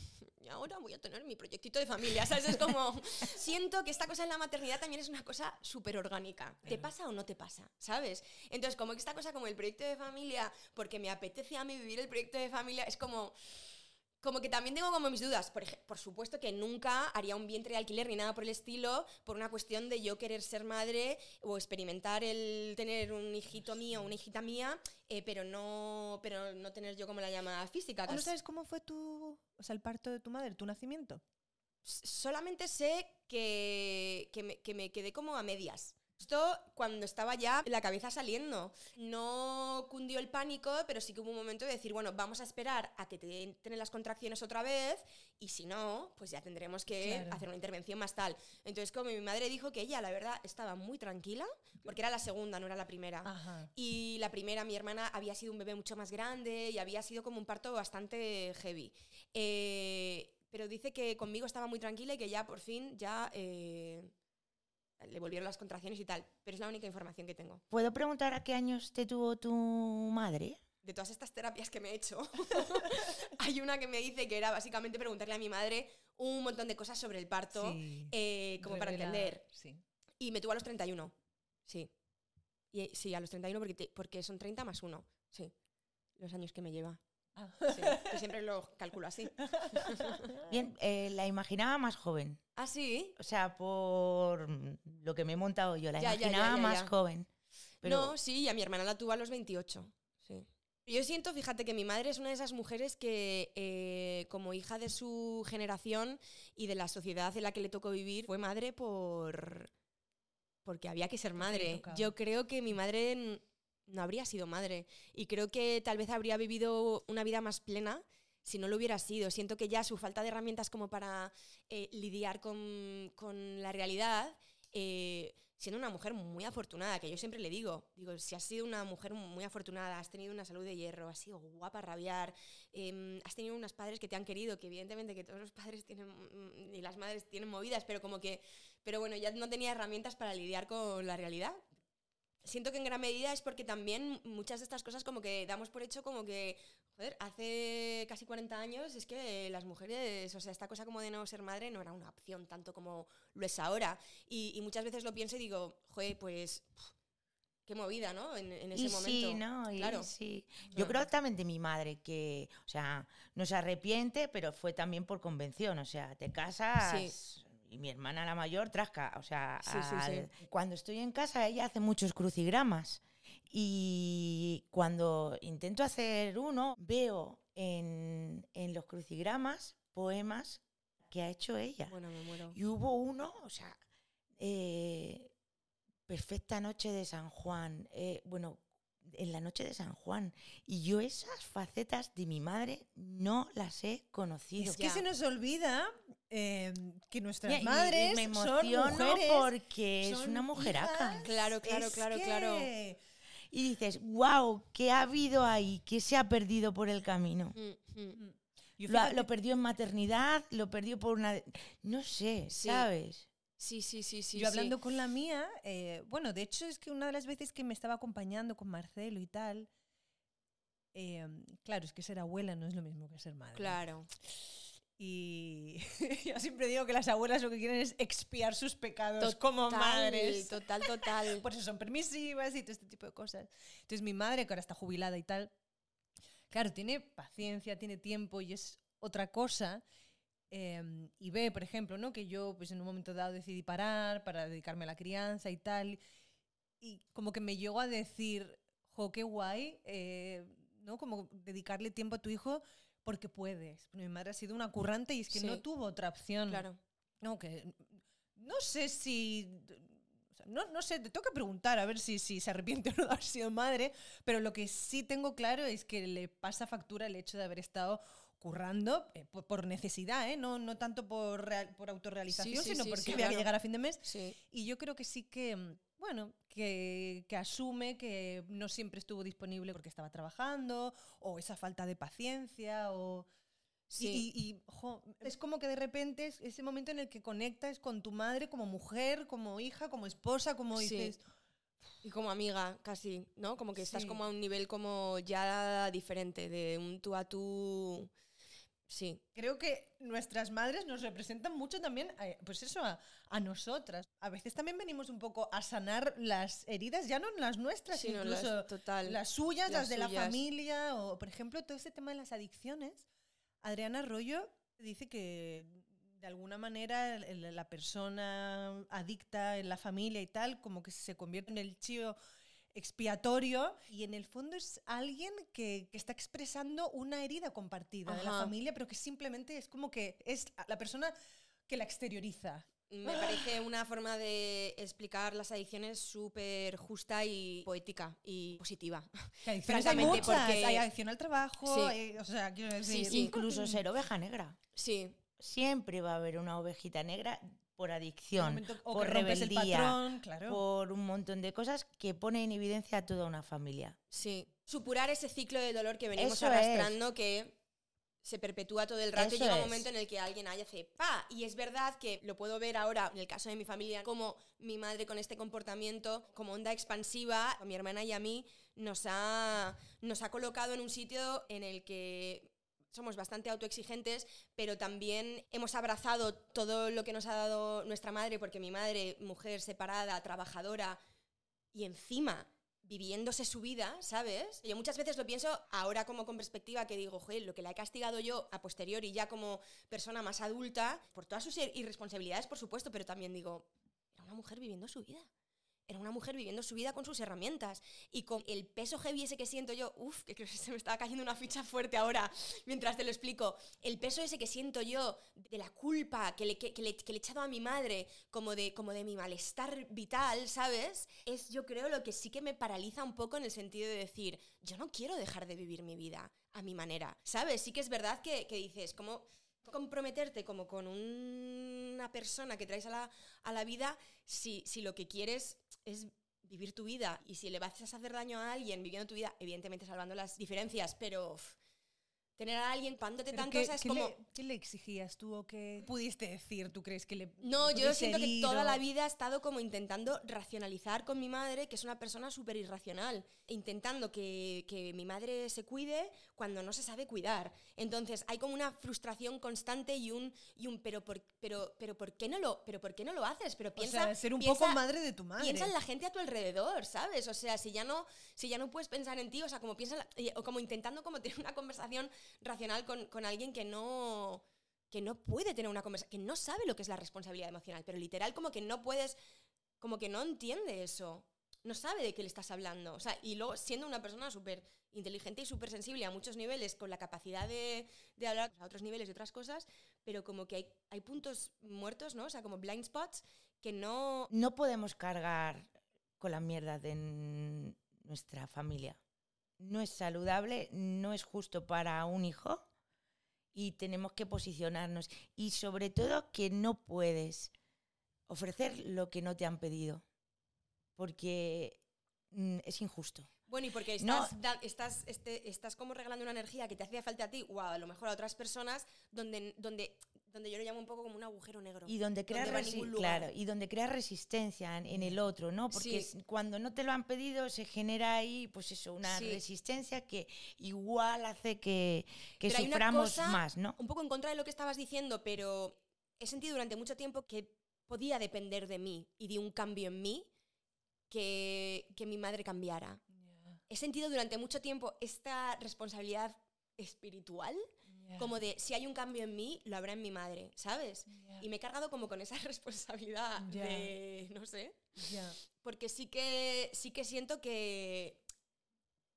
y ahora voy a tener mi proyectito de familia, ¿sabes? Es como, siento que esta cosa en la maternidad también es una cosa súper orgánica. ¿Te pasa o no te pasa? ¿Sabes? Entonces, como que esta cosa como el proyecto de familia, porque me apetece a mí vivir el proyecto de familia, es como... Como que también tengo como mis dudas. Por, por supuesto que nunca haría un vientre de alquiler ni nada por el estilo por una cuestión de yo querer ser madre o experimentar el tener un hijito mío o una hijita mía, eh, pero, no, pero no tener yo como la llama física. ¿No sabes cómo fue tu, o sea, el parto de tu madre, tu nacimiento? Solamente sé que, que, me, que me quedé como a medias. Esto cuando estaba ya la cabeza saliendo. No cundió el pánico, pero sí que hubo un momento de decir, bueno, vamos a esperar a que te entren las contracciones otra vez y si no, pues ya tendremos que Claro. hacer una intervención más tal. Entonces, como mi madre dijo que ella, la verdad, estaba muy tranquila, porque era la segunda, no era la primera. Ajá. Y la primera, mi hermana, había sido un bebé mucho más grande y había sido como un parto bastante heavy. Eh, pero dice que conmigo estaba muy tranquila y que ya por fin ya eh, le volvieron las contracciones y tal. Pero es la única información que tengo. ¿Puedo preguntar a qué años te tuvo tu madre? De todas estas terapias que me he hecho, hay una que me dice que era básicamente preguntarle a mi madre un montón de cosas sobre el parto, Sí. eh, como para entender. Sí. Y me tuvo a los 31. Sí. Y, sí, a los 31 porque, te- porque son 30 más 1. Sí. Los años que me lleva. Ah. Sí, que siempre lo calculo así. Bien, eh, la imaginaba más joven. ¿Ah, sí? O sea, por lo que me he montado yo, la Ya, ya, ya, imaginaba ya, más joven. Pero No, sí, y a mi hermana la tuvo a los 28. Sí. Yo siento, fíjate, que mi madre es una de esas mujeres que, eh, como hija de su generación y de la sociedad en la que le tocó vivir, fue madre por. porque había que ser madre. Yo creo que mi madre no habría sido madre. Y creo que tal vez habría vivido una vida más plena si no lo hubiera sido. Siento que ya su falta de herramientas como para eh, lidiar con, con la realidad, eh, siendo una mujer muy afortunada, que yo siempre le digo, digo, si has sido una mujer muy afortunada, has tenido una salud de hierro, has sido guapa a rabiar, em, has tenido unos padres que te han querido, que evidentemente que todos los padres tienen, mm, y las madres tienen movidas, pero como que, pero bueno, ya no tenía herramientas para lidiar con la realidad. Siento que en gran medida es porque también muchas de estas cosas como que damos por hecho como que, joder, hace casi 40 años es que las mujeres, o sea, esta cosa como de no ser madre no era una opción tanto como lo es ahora. Y, y muchas veces lo pienso y digo, joder, pues qué movida, ¿no? En, en ese y momento. sí, ¿no? Y claro. sí. Yo creo también de mi madre que, o sea, no se arrepiente, pero fue también por convención. O sea, te casas y mi hermana la mayor trasca. O sea, Sí, sí, sí. al- cuando estoy en casa ella hace muchos crucigramas. Y cuando intento hacer uno, veo en, en los crucigramas poemas que ha hecho ella. Bueno, me muero. Y hubo uno, o sea, eh, Perfecta Noche de San Juan, eh, bueno, en la noche de San Juan. Y yo esas facetas de mi madre no las he conocido. Es que Ya. se nos olvida eh, que nuestras Mira, y- y madres me son emociono mujeres, porque es son una mujeraca. hijas. Claro, claro, Es claro, claro. Y dices, wow, ¿qué ha habido ahí? ¿Qué se ha perdido por el camino? Mm, mm. Yo Lo, perdió en maternidad, lo perdió por una... No sé, Sí. ¿sabes? Sí, sí, sí, sí. yo sí. hablando con la mía, eh, bueno, de hecho es que una de las veces que me estaba acompañando con Marcelo y tal, eh, claro, es que ser abuela no es lo mismo que ser madre. Claro. Y yo siempre digo que las abuelas lo que quieren es expiar sus pecados como Total, madres. Total, total. Por eso son permisivas y todo este tipo de cosas. Entonces mi madre, que ahora está jubilada y tal, claro, tiene paciencia, tiene tiempo y es otra cosa. Eh, y ve, por ejemplo, ¿no? que yo pues, en un momento dado decidí parar para dedicarme a la crianza y tal. Y como que me llegó a decir, jo, qué guay, eh, ¿no? Como dedicarle tiempo a tu hijo porque puedes. Mi madre ha sido una currante y es que Sí. no tuvo otra opción. Claro. No, que no sé si. o sea, no, no sé, te tengo que preguntar a ver si, si se arrepiente o no de haber sido madre, pero lo que sí tengo claro es que le pasa factura el hecho de haber estado currando eh, por, por necesidad, ¿eh? no, no tanto por, real- por autorrealización, Sí, sí, sino sí, porque había que claro. llegar a fin de mes. Y yo creo que sí que, mm, bueno, que, que asume que no siempre estuvo disponible porque estaba trabajando, o esa falta de paciencia, o... Sí. Y, y- y, jo, es como que de repente es ese momento en el que conectas con tu madre como mujer, como hija, como esposa, como dices... Y como amiga, casi, ¿no? Como que estás como a un nivel como ya diferente, de un tú a tú. Sí. Creo que nuestras madres nos representan mucho también, eh, pues eso, a, a nosotras. A veces también venimos un poco a sanar las heridas, ya no las nuestras, Sí, no, incluso las- total. las suyas, las, las de la suyas. familia, o por ejemplo todo este tema de las adicciones. Adriana Arroyo dice que de alguna manera la persona adicta en la familia y tal, como que se convierte en el chío expiatorio y en el fondo es alguien que, que está expresando una herida compartida de la Ajá. familia, pero que simplemente es como que es la persona que la exterioriza. Me parece una forma de explicar las adicciones súper justa y poética y positiva. Que adicciones hay muchas, porque- hay adicción al trabajo, Sí. hay- o sea, quiero decir... sí. Incluso ser oveja negra. Sí, Siempre va a haber una ovejita negra por adicción, o por rebeldía, patrón, claro. por un montón de cosas que pone en evidencia a toda una familia. sí. Supurar ese ciclo de dolor que venimos Eso arrastrando que se perpetúa todo el rato y llega un momento en el que alguien haya hace pa. Y es verdad que lo puedo ver ahora en el caso de mi familia, como mi madre con este comportamiento, como onda expansiva, a mi hermana y a mí, nos ha, nos ha colocado en un sitio en el que somos bastante autoexigentes, pero también hemos abrazado todo lo que nos ha dado nuestra madre, porque mi madre, mujer separada, trabajadora, y encima viviéndose su vida, ¿sabes? Yo muchas veces lo pienso ahora como con perspectiva que digo, joder, lo que la he castigado yo a posteriori ya como persona más adulta, por todas sus irresponsabilidades, por supuesto, pero también digo, era una mujer viviendo su vida. Era una mujer viviendo su vida con sus herramientas y con el peso heavy ese que siento yo, uff, que se me estaba cayendo una ficha fuerte ahora mientras te lo explico, el peso ese que siento yo de la culpa que le, que, que le, que le he echado a mi madre, como de, como de mi malestar vital, ¿sabes? Es yo creo lo que sí que me paraliza un poco en el sentido de decir, yo no quiero dejar de vivir mi vida a mi manera, ¿sabes? Sí que es verdad que, que dices, como comprometerte como con una persona que traes a la, a la vida si, si lo que quieres es vivir tu vida. Y si le vas a hacer daño a alguien viviendo tu vida, evidentemente salvando las diferencias, pero tener a alguien pándote Pero tanto, ¿qué, o sea, es qué como... le, qué le exigías tú o qué pudiste decir? ¿Tú crees que le No, yo siento que toda o- la vida he estado como intentando racionalizar con mi madre, que es una persona súper irracional, intentando que, que mi madre se cuide cuando no se sabe cuidar. Entonces hay como una frustración constante y un, y un pero, por, pero, pero, ¿por qué no lo, pero ¿por qué no lo haces? Pero O piensa, sea, ser un piensa- poco madre de tu madre. Piensa en la gente a tu alrededor, ¿sabes? O sea, si ya no, si ya no puedes pensar en ti, o sea, como piensa o como intentando como tener una conversación racional con, con alguien que no que no puede tener una conversación, que no sabe lo que es la responsabilidad emocional, pero literal como que no puedes, como que no entiende eso, no sabe de qué le estás hablando, o sea, y luego siendo una persona súper inteligente y súper sensible a muchos niveles, con la capacidad de, de hablar a otros niveles y otras cosas, pero como que hay, hay puntos muertos, ¿no? O sea, como blind spots que no, No podemos cargar con la mierda de nuestra familia. No es saludable, no es justo para un hijo y tenemos que posicionarnos. Y sobre todo que no puedes ofrecer lo que no te han pedido, porque mm, es injusto. Bueno, y porque No. estás, da- estás, este, estás como regalando una energía que te hacía falta a ti o a lo mejor a otras personas donde, donde, donde yo lo llamo un poco como un agujero negro. Y donde creas va a resi- ningún lugar. claro, y donde creas resistencia en, en el otro, ¿no? Porque Sí. cuando no te lo han pedido se genera ahí, pues eso, una Sí. resistencia que igual hace que, que suframos más, ¿no? Un poco en contra de lo que estabas diciendo, pero he sentido durante mucho tiempo que podía depender de mí y de un cambio en mí que, que mi madre cambiara. He sentido durante mucho tiempo esta responsabilidad espiritual, Como de si hay un cambio en mí, lo habrá en mi madre, ¿sabes? Y me he cargado como con esa responsabilidad de, no sé, porque sí que, sí que siento que,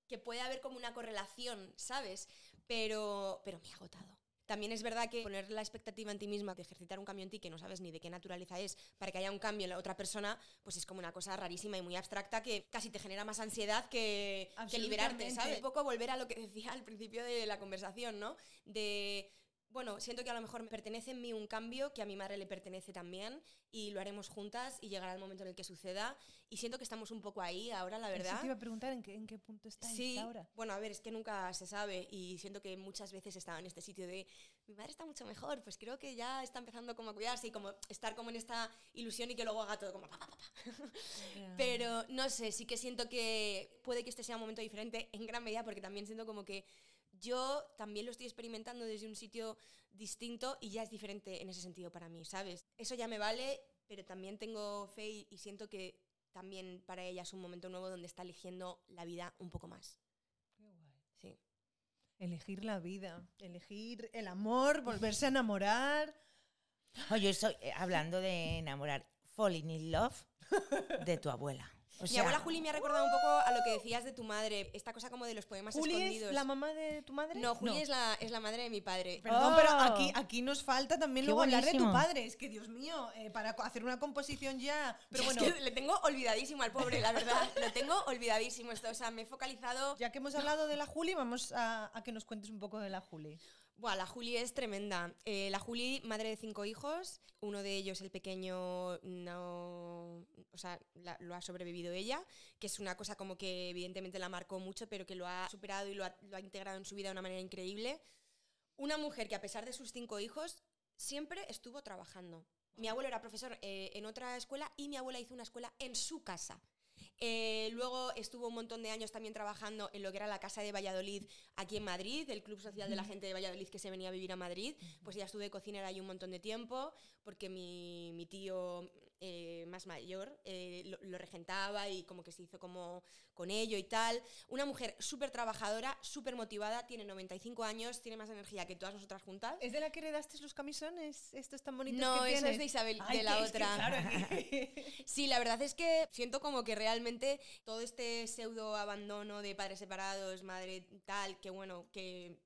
que puede haber como una correlación, ¿sabes? Pero, pero me ha agotado. También es verdad que poner la expectativa en ti misma de ejercitar un cambio en ti que no sabes ni de qué naturaleza es para que haya un cambio en la otra persona, pues es como una cosa rarísima y muy abstracta que casi te genera más ansiedad que, que liberarte, ¿sabes? Un poco volver a lo que decía al principio de la conversación, ¿no? De bueno, siento que a lo mejor me pertenece en mí un cambio que a mi madre le pertenece también y lo haremos juntas y llegará el momento en el que suceda y siento que estamos un poco ahí ahora, la verdad. te iba a preguntar en qué, en qué punto estáis Sí, ahora. bueno, a ver, es que nunca se sabe y siento que muchas veces estaba en este sitio de mi madre está mucho mejor, pues creo que ya está empezando como a cuidarse y como estar como en esta ilusión y que luego haga todo como pa, pa, pa, pa. Pero no sé, sí que siento que puede que este sea un momento diferente en gran medida porque también siento como que yo también lo estoy experimentando desde un sitio distinto y ya es diferente en ese sentido para mí, ¿sabes? Eso ya me vale, pero también tengo fe y, y siento que también para ella es un momento nuevo donde está eligiendo la vida un poco más. Sí. Elegir la vida, elegir el amor, volverse a enamorar. Oye, estoy eh, hablando de enamorar, falling in love de tu abuela. O Mi sea, abuela Juli me ha recordado un poco a lo que decías de tu madre, esta cosa como de los poemas ¿Juli escondidos. es la mamá de tu madre? no, Juli Es, la, es la madre de mi padre. Perdón, Oh. pero aquí, aquí nos falta también Qué luego hablar de tu buenísimo. padre. Es que, Dios mío, eh, para co- hacer una composición ya... Pero Es bueno, que le tengo olvidadísimo al pobre, la verdad. Lo tengo olvidadísimo esto. O sea, me he focalizado. ya que hemos hablado de la Juli, vamos a, a que nos cuentes un poco de la Juli. Buah, la Juli es tremenda. Eh, la Juli, madre de cinco hijos, uno de ellos, el pequeño, no. O sea, la- lo ha sobrevivido ella, que es una cosa como que evidentemente la marcó mucho, pero que lo ha superado y lo ha, lo ha integrado en su vida de una manera increíble. Una mujer que, a pesar de sus cinco hijos, siempre estuvo trabajando. Mi abuelo era profesor eh, en otra escuela y mi abuela hizo una escuela en su casa. Eh, luego estuvo un montón de años también trabajando en lo que era la Casa de Valladolid aquí en Madrid, el Club Social de la Gente de Valladolid que se venía a vivir a Madrid. Pues ya estuve cocinera ahí un montón de tiempo porque mi, mi tío eh, más mayor eh, lo, lo regentaba y como que se hizo como con ello y tal. Una mujer súper trabajadora, súper motivada, tiene 95 años, tiene más energía que todas nosotras juntas. ¿Es de la que heredaste los camisones? ¿Estos tan bonitos No, que eso es de Isabel, Ay, de la que, otra. claro, Sí, la verdad es que siento como que realmente todo este pseudo abandono de padres separados, madre tal, que bueno, que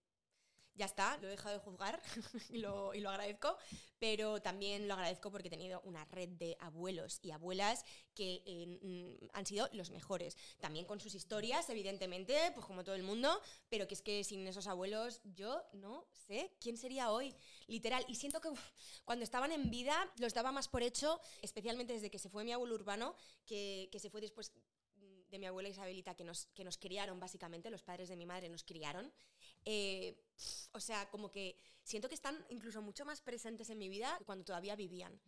ya está, lo he dejado de juzgar y, lo, y lo agradezco, pero también lo agradezco porque he tenido una red de abuelos y abuelas que eh, mm, han sido los mejores. También con sus historias, evidentemente, pues como todo el mundo, pero que es que sin esos abuelos yo no sé quién sería hoy, literal. Y siento que cuando estaban en vida los daba más por hecho, especialmente desde que se fue mi abuelo urbano, que, que se fue después de mi abuela Isabelita, que nos, que nos criaron básicamente, los padres de mi madre nos criaron. Eh, o sea, como que siento que están incluso mucho más presentes en mi vida que cuando todavía vivían.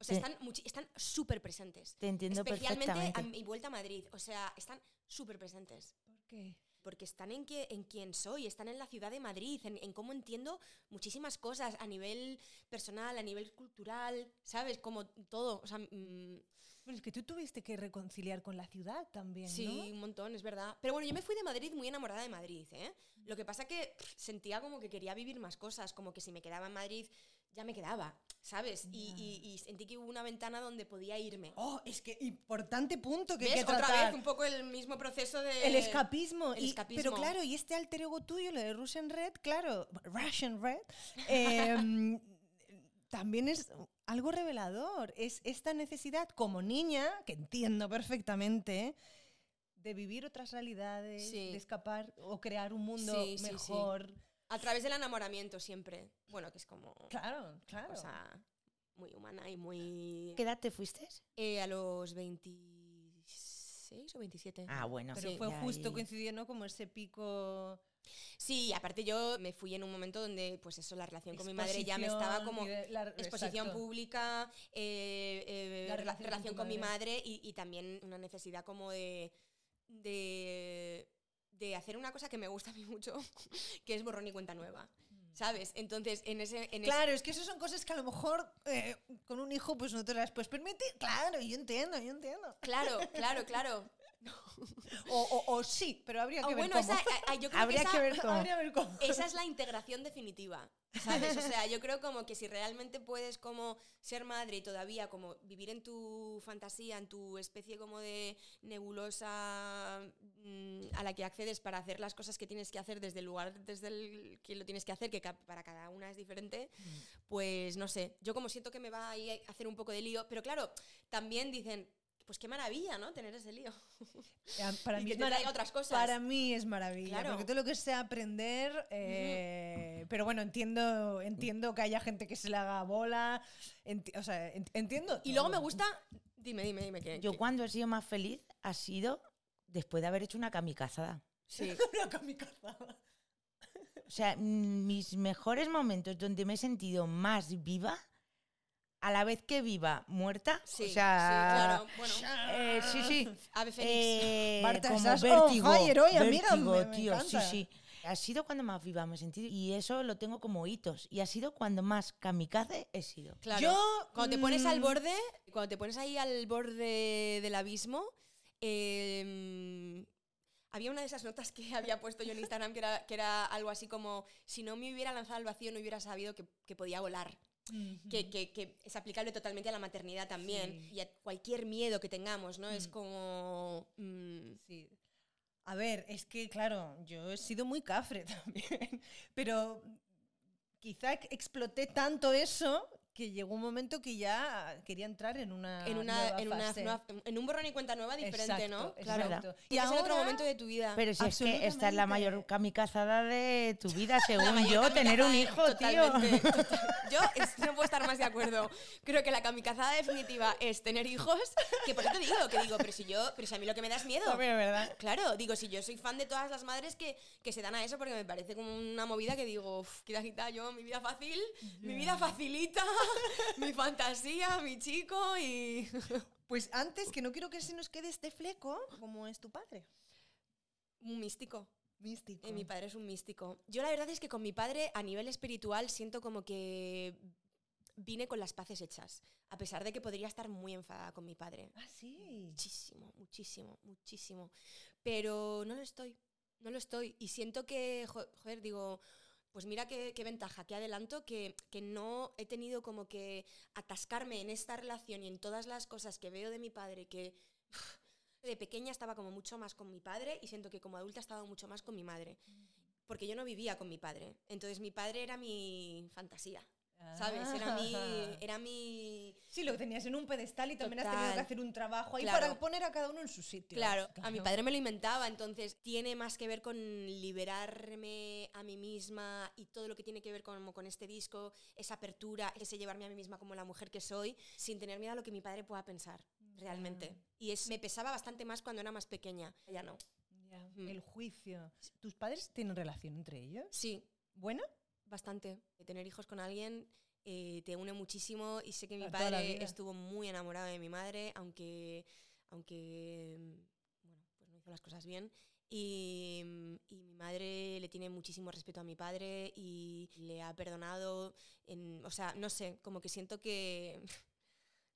O sea, Sí. están están súper presentes. Te entiendo Especialmente a mi vuelta a Madrid. O sea, están súper presentes. ¿Por qué? Porque están en, que, en quién soy, están en la ciudad de Madrid, en, en cómo entiendo muchísimas cosas a nivel personal, a nivel cultural, ¿sabes? Como todo. O sea, mm, Bueno, es que tú tuviste que reconciliar con la ciudad también, Sí, ¿no? un montón, es verdad. Pero bueno, yo me fui de Madrid muy enamorada de Madrid, ¿eh? Lo que pasa que pff, sentía como que quería vivir más cosas, como que si me quedaba en Madrid ya me quedaba, ¿sabes? Y, y- y sentí que hubo una ventana donde podía irme. Oh, es que importante punto que ¿Ves? hay que Otra vez un poco el mismo proceso de... El escapismo. el y- escapismo. Pero claro, y este alter ego tuyo, lo de Russian Red, claro, Russian Red, em, también es algo revelador. Es esta necesidad como niña, que entiendo perfectamente, de vivir otras realidades, Sí. de escapar o crear un mundo Sí, sí, sí. mejor. A través del enamoramiento siempre. Bueno, que es como... Claro, claro. O sea, muy humana y muy... ¿Qué edad te fuiste? Eh, a los 26 o 27. Ah, bueno. pero sí, fue ya justo ahí. coincidiendo como ese pico Sí, aparte yo me fui en un momento donde, pues eso, la relación con mi madre ya me estaba como... La- exposición exacto. pública, eh, eh, La rela- relación relación, con mi madre. madre y, y también una necesidad como de, de, de hacer una cosa que me gusta a mí mucho, que es borrón y cuenta nueva. ¿Sabes? Entonces, en ese... En ese- Claro, es que eso son cosas que a lo mejor eh, con un hijo pues no te las puedes permitir. Claro, yo entiendo, yo entiendo. claro, claro, claro. O, o- o sí, pero habría que O ver bueno, cómo. esa, a- a- yo creo Habría que, esa, que ver cómo. Habría que ver cómo. esa es la integración definitiva, ¿sabes? O sea, yo creo como que si realmente puedes como ser madre y todavía como vivir en tu fantasía, en tu especie como de nebulosa mm, a la que accedes para hacer las cosas que tienes que hacer desde el lugar desde el que lo tienes que hacer, que para cada una es diferente, pues no sé, yo como siento que me va a ir a hacer un poco de lío, pero claro, también dicen, pues qué maravilla, ¿no? Tener ese lío. Eh, Para Y mí, que es te mara- traiga otras cosas. para mí es maravilla, Claro. porque todo lo que sea aprender, eh, pero bueno, entiendo, entiendo que haya gente que se le haga bola, enti- o sea, ent- entiendo. Y luego me gusta, dime, dime, dime que Yo cuando he sido más feliz ha sido después de haber hecho una kamikazada. sí. Una kamikaze. O sea, mm, mis mejores momentos donde me he sentido más viva, a la vez que viva, muerta. Sí, o sea, sí, claro. Bueno, eh, sí, sí. Ave. Eh, Marta, como estás vértigo, fire hoy, amiga, vértigo, me- me tío, sí, encanta. sí. Ha sido cuando más viva me he sentido y eso lo tengo como hitos. Y ha sido cuando más kamikaze he sido. claro. Yo, cuando te pones al mm, borde, cuando te pones ahí al borde del abismo, eh, había una de esas notas que había puesto yo en Instagram que era, que era algo así como, si no me hubiera lanzado al vacío no hubiera sabido que, que podía volar. Que, que- que es aplicable totalmente a la maternidad también Sí. y a cualquier miedo que tengamos, ¿no? Es Mm. como... mm, Sí. A ver, es que, claro, yo he sido muy cafre también, pero quizá ex- exploté tanto eso que llegó un momento que ya quería entrar en una en, una, nueva en, una fase. nueva- en un borrón y cuenta nueva diferente, Exacto, ¿no? exacto. Y es otro ahora- momento de tu vida. Pero si es que esta es la mayor kamikazada de tu vida, según yo, tener un hijo, tío. total- Yo es- no puedo estar más de acuerdo. Creo que la kamikazada definitiva es tener hijos, que por eso te digo, que digo, pero si yo, pero si a mí lo que me da es miedo. Verdad. Claro, digo, si yo soy fan de todas las madres que, que se dan a eso porque me parece como una movida que digo, uff, quita, quita, yo, mi vida fácil, mi vida facilita, mi fantasía, mi chico y... Pues antes, que no quiero que se nos quede este fleco, ¿cómo es tu padre? Un místico. Místico. Eh, mi padre es un místico. Yo la verdad es que con mi padre a nivel espiritual siento como que vine con las paces hechas, a pesar de que podría estar muy enfadada con mi padre. Ah, sí. Muchísimo, muchísimo, muchísimo. Pero no lo estoy, no lo estoy. Y siento que, jo- joder, digo, pues mira qué, qué ventaja, qué adelanto, que, que no he tenido como que atascarme en esta relación y en todas las cosas que veo de mi padre, que de pequeña estaba como mucho más con mi padre y siento que como adulta he estado mucho más con mi madre. Porque yo no vivía con mi padre. Entonces mi padre era mi fantasía. ¿Sabes? Era mi. Ah. Era mi. Sí, lo tenías en un pedestal y también has tenido que hacer un trabajo ahí Claro. para poner a cada uno en su sitio. Claro, a mi padre me lo inventaba, entonces tiene más que ver con liberarme a mí misma y todo lo que tiene que ver con, con este disco, esa apertura, ese llevarme a mí misma como la mujer que soy, sin tener miedo a lo que mi padre pueda pensar, realmente. Y es, me pesaba bastante más cuando era más pequeña, ya no. Ya, Mm. El juicio. ¿Tus padres tienen relación entre ellos? Sí, ¿Buena? Bastante. Tener hijos con alguien eh, te une muchísimo y sé que mi A padre estuvo muy enamorado de mi madre, aunque, aunque mm, bueno, pues no hizo las cosas bien. Y, mm, y mi madre le tiene muchísimo respeto a mi padre y le ha perdonado. En, o sea, no sé, como que siento que,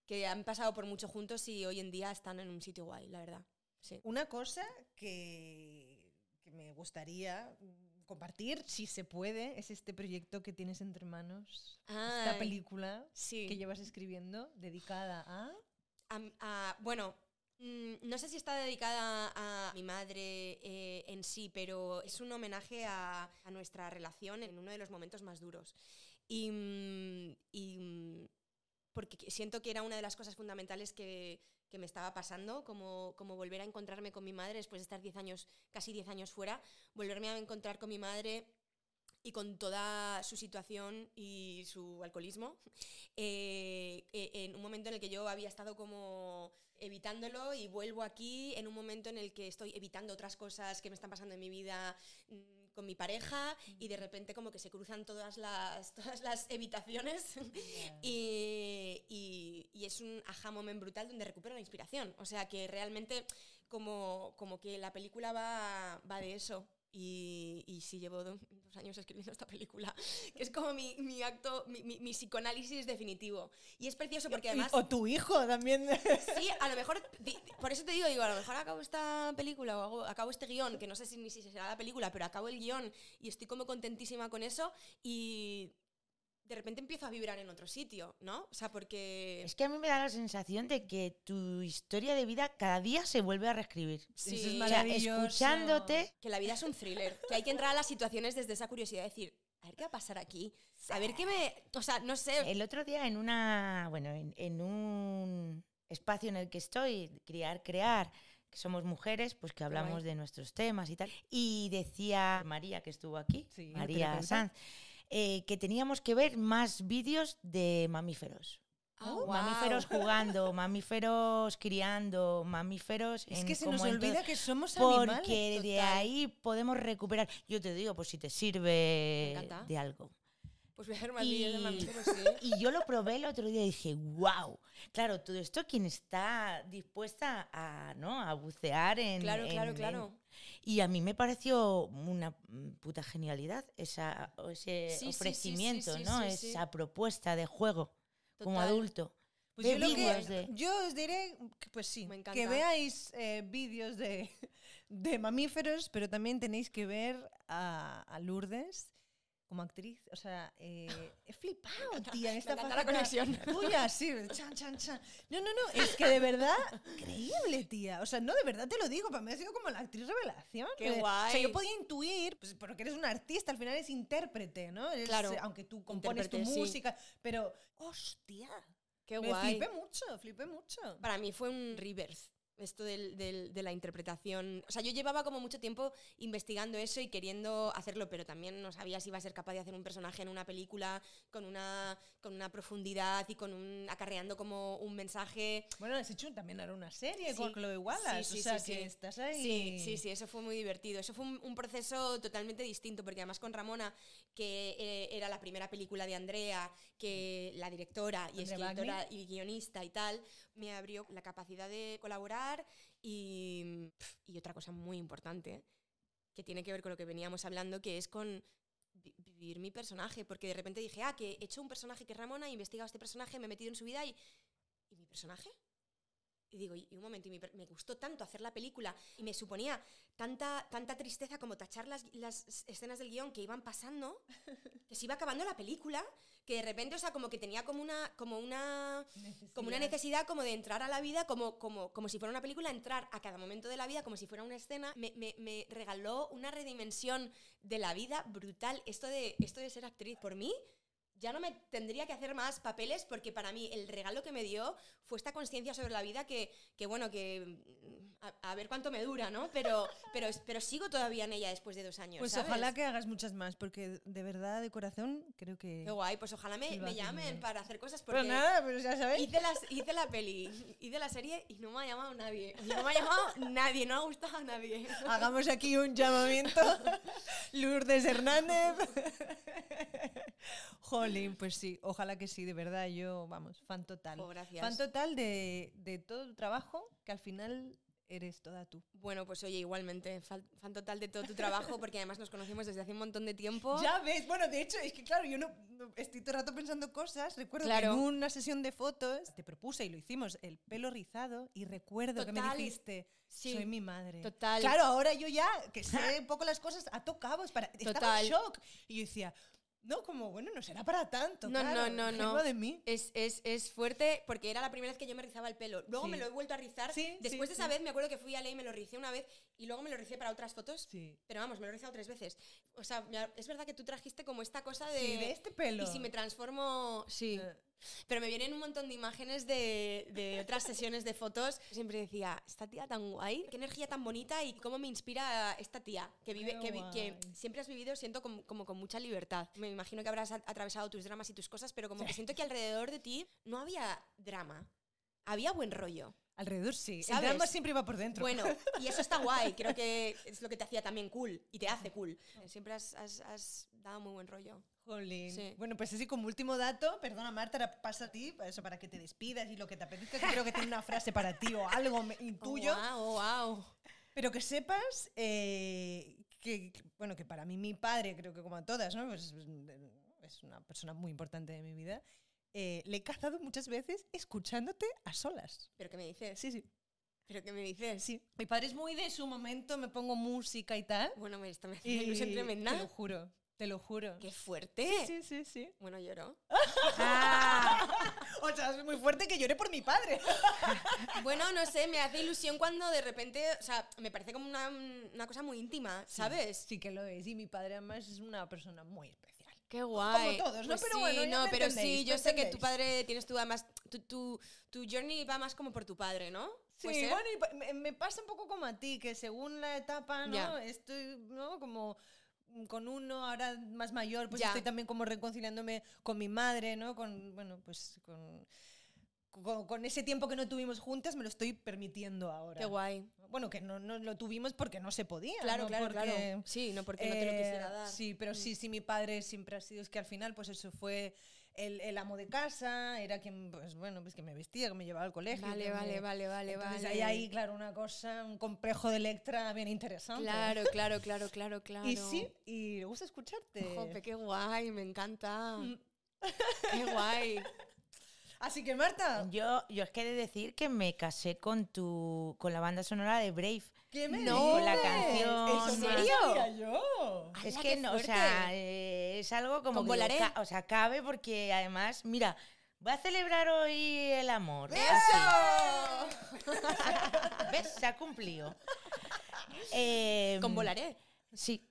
que han pasado por mucho juntos y hoy en día están en un sitio guay, la verdad. Sí. Una cosa que, que me gustaría compartir, si se puede, es este proyecto que tienes entre manos. Esta película sí. que llevas escribiendo dedicada a... Bueno, mm, no sé si está dedicada a mi madre eh, en sí, pero es un homenaje a, a nuestra relación en uno de los momentos más duros. Y, mm, y, mm, porque que- siento que era una de las cosas fundamentales que, que me estaba pasando, como, como volver a encontrarme con mi madre después de estar 10 años, casi 10 años fuera, volverme a encontrar con mi madre y con toda su situación y su alcoholismo, eh, eh, en un momento en el que yo había estado como evitándolo y vuelvo aquí en un momento en el que estoy evitando otras cosas que me están pasando en mi vida con mi pareja y de repente como que se cruzan todas las, todas las evitaciones y, y- y es un aha moment brutal donde recupero la inspiración. O sea que realmente como, como que la película va, va de eso. Y, y sí llevo do- dos años escribiendo esta película, que es como mi, mi acto, mi, mi- mi psicoanálisis definitivo. Y es precioso porque además... o tu hijo también. Sí, a lo mejor, por eso te digo, digo, a lo mejor acabo esta película o hago- acabo este guion, que no sé si ni si será la película, pero acabo el guion y estoy como contentísima con eso y de repente empiezo a vibrar en otro sitio, ¿no? O sea, porque... Es que a mí me da la sensación de que tu historia de vida cada día se vuelve a reescribir. Sí, Eso es o sea, maravilloso. escuchándote, que la vida es un thriller, que hay que entrar a las situaciones desde esa curiosidad de decir, a ver qué va a pasar aquí, a ver qué me... O sea, no sé... El otro día en una, bueno, en, en un espacio en el que estoy, Criar, Crear, que somos mujeres, pues que hablamos guay. de nuestros temas y tal. Y decía María, que estuvo aquí, Sí, María. Sanz, eh, que teníamos que ver más vídeos de mamíferos. Ah, guau. Mamíferos jugando, mamíferos criando, mamíferos Es en- que se nos todo- olvida que somos animales. porque de ahí podemos recuperar. Yo te digo, pues si te sirve de algo. Pues voy a ver más Y, vídeos de mamíferos, sí. y yo lo probé el otro día y dije, wow. Claro, todo esto quien está dispuesta a, ¿no? a bucear en... Claro, claro, en- claro. Y a mí me pareció una mm, puta genialidad esa, ese Sí, sí, sí, sí, ofrecimiento, sí, ¿no? sí, sí. Esa propuesta de juego como adulto. Pues yo, lo que- de- yo os diré, que, pues sí, que veáis eh, vídeos de, de mamíferos, pero también tenéis que ver a, a Lourdes como actriz. O sea, eh, he flipado, tía, en Me esta encanta la conexión. Tuya, sí, chan, chan, chan. No, no, no, es que de verdad, increíble, tía. O sea, no, de verdad te lo digo, para mí ha sido como la actriz revelación. Qué Eh, O sea, guay. yo podía intuir, pues porque eres un artista, al final eres intérprete, ¿no? Eres, Claro, eh, aunque tú compones tu intérprete, sí. música, pero, hostia. Qué Me guay. flipé mucho, flipé mucho. Para mí fue un rebirth esto del- del- de la interpretación. O sea, yo llevaba como mucho tiempo investigando eso y queriendo hacerlo, pero también no sabía si iba a ser capaz de hacer un personaje en una película con una, con una profundidad y con un acarreando como un mensaje. Bueno, has hecho también ahora una serie Sí. con Chloe Wallace, Sí, sí, o sea, sí, que sí. estás ahí. Sí, sí, sí, eso fue muy divertido. Eso fue un, un proceso totalmente distinto, porque además con Ramona, que eh, era la primera película de Andrea, que la directora y Andrea escritora y guionista y tal, me abrió la capacidad de colaborar y, y otra cosa muy importante, que tiene que ver con lo que veníamos hablando, que es con vi- vivir mi personaje, porque de repente dije, ah, que he hecho un personaje que es Ramona, he investigado este personaje, me he metido en su vida y... ¿Y mi personaje? Y digo, y un momento, y me gustó tanto hacer la película y me suponía tanta, tanta tristeza como tachar las, las escenas del guion que iban pasando, que se iba acabando la película, que de repente, o sea, como que tenía como una, como una, como una necesidad como de entrar a la vida, como, como, como si fuera una película, entrar a cada momento de la vida, como si fuera una escena, me, me- me regaló una redimensión de la vida brutal. Esto de, esto de ser actriz, por mí, ya no me tendría que hacer más papeles porque para mí el regalo que me dio fue esta conciencia sobre la vida que, que bueno, que mm, a, a ver cuánto me dura, ¿no? Pero, pero, pero sigo todavía en ella después de dos años. Pues ¿sabes? ojalá que hagas muchas más, porque de verdad, de corazón, creo que... Qué guay, pues ojalá me, llamen para hacer cosas porque Pero nada, pues ya sabéis. hice, las, hice la peli, hice la serie y no me ha llamado nadie. No me ha llamado nadie, no ha gustado a nadie. Hagamos aquí un llamamiento. Lourdes Hernández. Jolín, pues sí, ojalá que sí, de verdad, yo, vamos, fan total. Jo, gracias. Fan total de, de todo tu trabajo, que al final eres toda tú. Bueno, pues oye, igualmente, fan, total de todo tu trabajo porque además nos conocimos desde hace un montón de tiempo. Ya ves, bueno, de hecho, es que claro, yo no, no- estoy todo el rato pensando cosas. Recuerdo Claro. que en una sesión de fotos te propuse y lo hicimos, el pelo rizado, y recuerdo que me Total. dijiste, Sí. soy mi madre. Total. Claro, ahora yo ya, que sé un poco las cosas, a tocado, para, estaba Total. en shock. Y yo decía, no, como, bueno, no será para tanto. No, claro, no, no, no. de mí. Es, es, es fuerte porque era la primera vez que yo me rizaba el pelo. Luego Sí. me lo he vuelto a rizar. Sí, Después sí, de esa vez me acuerdo que fui a Ley y me lo ricé una vez y luego me lo ricé para otras fotos. Sí. Pero vamos, me lo he rizado tres veces. O sea, es verdad que tú trajiste como esta cosa de... Sí, de este pelo. Y si me transformo... Sí. Eh. Pero me vienen un montón de imágenes de, de otras sesiones de fotos. Siempre decía, esta tía tan guay, qué energía tan bonita y cómo me inspira esta tía que vive, que, siempre has vivido, siento como, como con mucha libertad. Me imagino que habrás atravesado tus dramas y tus cosas, pero como que siento que alrededor de ti no había drama. Había buen rollo. Alrededor sí. ¿Sabes? El drama siempre iba por dentro. Bueno, y eso está guay. Creo que es lo que te hacía también cool y te hace cool. Siempre has, has- has dado muy buen rollo. Jolín. Sí. Bueno, pues así como último dato, perdona Marta, ahora pasa a ti, para eso para que te despidas y lo que te apetezca, que creo que tiene una frase para ti o algo, intuyo. Oh, wow, wow. Pero que sepas eh, que, bueno, que para mí mi padre, creo que como a todas, ¿no? Pues es una persona muy importante de mi vida. eh, le he cazado muchas veces escuchándote a solas. ¿Pero qué me dices? Sí, sí. ¿Pero qué me dices? Sí. Mi padre es muy de su momento, me pongo música y tal. Bueno, me, esto me hace Y ilusión tremenda. Te lo juro, te lo juro. ¡Qué fuerte! Sí, sí, sí. Bueno, lloro. O sea, es muy fuerte que llore por mi padre. Bueno, no sé, me hace ilusión cuando de repente, o sea, me parece como una, una cosa muy íntima, ¿sabes? Sí que lo es. Y mi padre además es una persona muy especial. Qué guay. Como todos, ¿no? Pues Pero sí, bueno, ya no, me pero sí, yo sé que tu padre tienes tú además, tu, tu, tu journey va más como por tu padre, ¿no? Sí, bueno, y me, me pasa un poco como a ti, que según la etapa, ¿no? Estoy, ¿no? Como con uno, ahora más mayor, pues Ya. estoy también como reconciliándome con mi madre, ¿no? Con, bueno, pues con, con, con ese tiempo que no tuvimos juntas, me lo estoy permitiendo ahora. Qué guay. Bueno, que no, no lo tuvimos porque no se podía. Claro, no claro, porque, claro. Sí, no porque no te lo eh, quisiera dar. Mm. Sí, pero sí, sí, mi padre siempre ha sido, es que al final, pues eso fue el, el amo de casa, era quien, pues bueno, pues que me vestía, que me llevaba al colegio. Vale, vale, me- vale, vale, Entonces vale. hay ahí, claro, una cosa, un complejo de Electra bien interesante. Claro, claro, claro, claro, claro. Y sí, y le gusta escucharte. Jope, qué guay, me encanta. Mm. Qué guay. Así que, Marta, Yo, yo es que he de decir que me casé con tu con la banda sonora de Brave. ¿Qué me No, con la dices? canción ¿Eso ¿En serio? yo. Es ¡Hala, que no, o sea, eh, es algo como Con que digo, Volaré. ca- o sea, cabe porque además, mira, voy a celebrar hoy el amor. ¡Eso! ¿Ves? Se ha cumplido. Eh, Con volaré. Sí.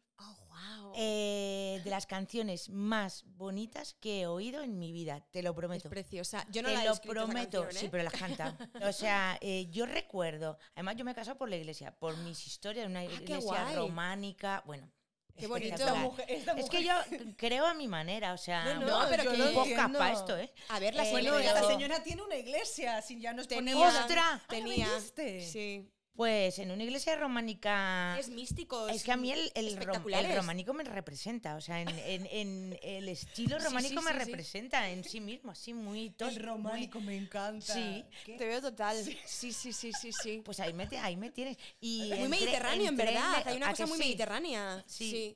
Wow. eh, de las canciones más bonitas que he oído en mi vida, te lo es prometo. preciosa. Yo no te la he lo prometo, canción, sí, ¿eh? pero las canta. O sea, eh, yo recuerdo, además yo me he casado por la iglesia, por mis historias, una Ah, iglesia románica, bueno. Qué bonito. Esta mujer, esta Es que yo creo a mi manera, o sea, No, no, pero que- lo un poco entiendo. para esto, ¿eh? A ver, la Eh, señora- tiene una iglesia, si ya nos Tenía, ponemos... ¡Ostras! Ah, tenía. Sí. Pues en una iglesia románica... Es místico. Es que a mí el, el, rom- el románico me representa, o sea, en, en- en el estilo románico sí, me sí, representa en sí mismo, así muy tos, El muy- románico me encanta. Sí. ¿Qué? Te veo total. Sí, sí, sí, sí, sí. Pues ahí me, ahí me tienes. Y Muy mediterráneo, en verdad. Hay una ¿a cosa muy mediterránea. Sí. Sí.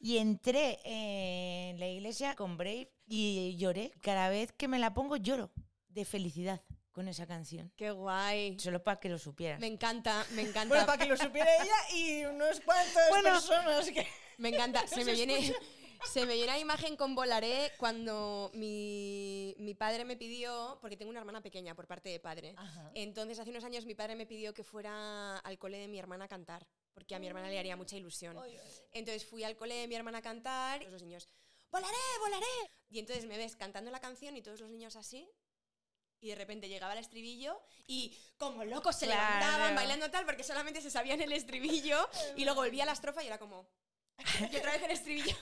Y entré en la iglesia con Brave y lloré. Cada vez que me la pongo lloro de felicidad con esa canción. Qué guay. Solo para que lo supieras. Me encanta, me encanta. Bueno, para que lo supiera ella y unos cuantos Bueno. personas que... Me encanta. Se me viene. Se me viene la imagen con Volaré cuando mi, mi padre me pidió, porque tengo una hermana pequeña por parte de padre. Ajá. Entonces, hace unos años mi padre me pidió que fuera al cole de mi hermana a cantar, porque a mi hermana le haría mucha ilusión. Entonces fui al cole de mi hermana a cantar, y todos los niños, ¡volaré, volaré! Y entonces me ves cantando la canción y todos los niños así. Y de repente llegaba el estribillo y como locos se Claro. levantaban bailando tal porque solamente se sabían el estribillo y luego volvía la estrofa y era como... Y otra vez el estribillo.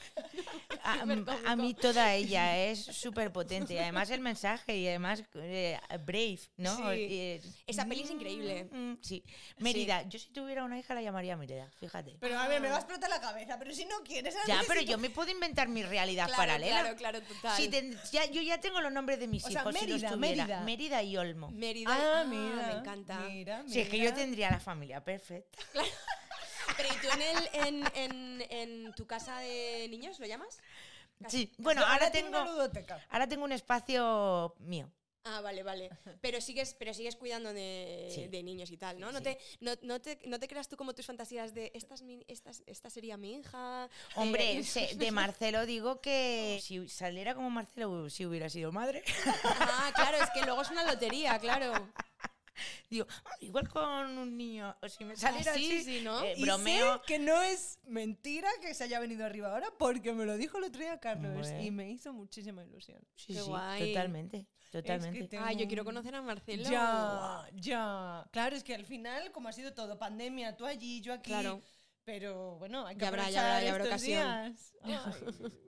A, a mí toda ella es súper potente. Además el mensaje y además eh, Brave, ¿no? Sí. Eh, Esa peli es increíble. mm, mm, sí. Mérida, yo si tuviera una hija la llamaría Mérida, fíjate. Pero a ver, me va a explotar la cabeza, pero si no quieres... Ya, pero yo me puedo inventar mi realidad Claro, paralela. claro, claro, total. Si ten- ya- yo ya tengo los nombres de mis O sea, hijos. si los Mérida, tuviera. Mérida. Mérida y Olmo. Mérida. Ah, mira. me encanta. Mira, Si es que yo mira. tendría la familia perfecta. Pero ¿y tú en, el, en, en, en tu casa de niños lo llamas? Sí, bueno, Yo ahora tengo ahora tengo un espacio mío. Ah, vale, vale. Pero sigues, pero sigues cuidando de, Sí. de niños y tal, ¿no? Sí, no, sí. te, no, no te, no te creas tú como tus fantasías de esta, es mi- esta, es- esta sería mi hija. Hombre, eh, de Marcelo digo que si saliera como Marcelo, si hubiera sido madre. ah, claro, es que luego es una lotería, claro. Digo, "Ah, igual con un niño, o si me saliera sí, así, sí, ¿no? eh, Y bromeo. sé que no es mentira que se haya venido arriba ahora porque me lo dijo el otro día Carlos y me hizo muchísima ilusión. Sí, Qué sí, guay. totalmente, totalmente. tengo Ah, yo quiero conocer a Marcelo. Ya, ya. Claro, es que al final, como ha sido todo, pandemia, tú allí, yo aquí. Claro. Pero bueno, hay que Ya habrá, ya aprovechar habrá, ya habrá estos ocasión. días. Ay.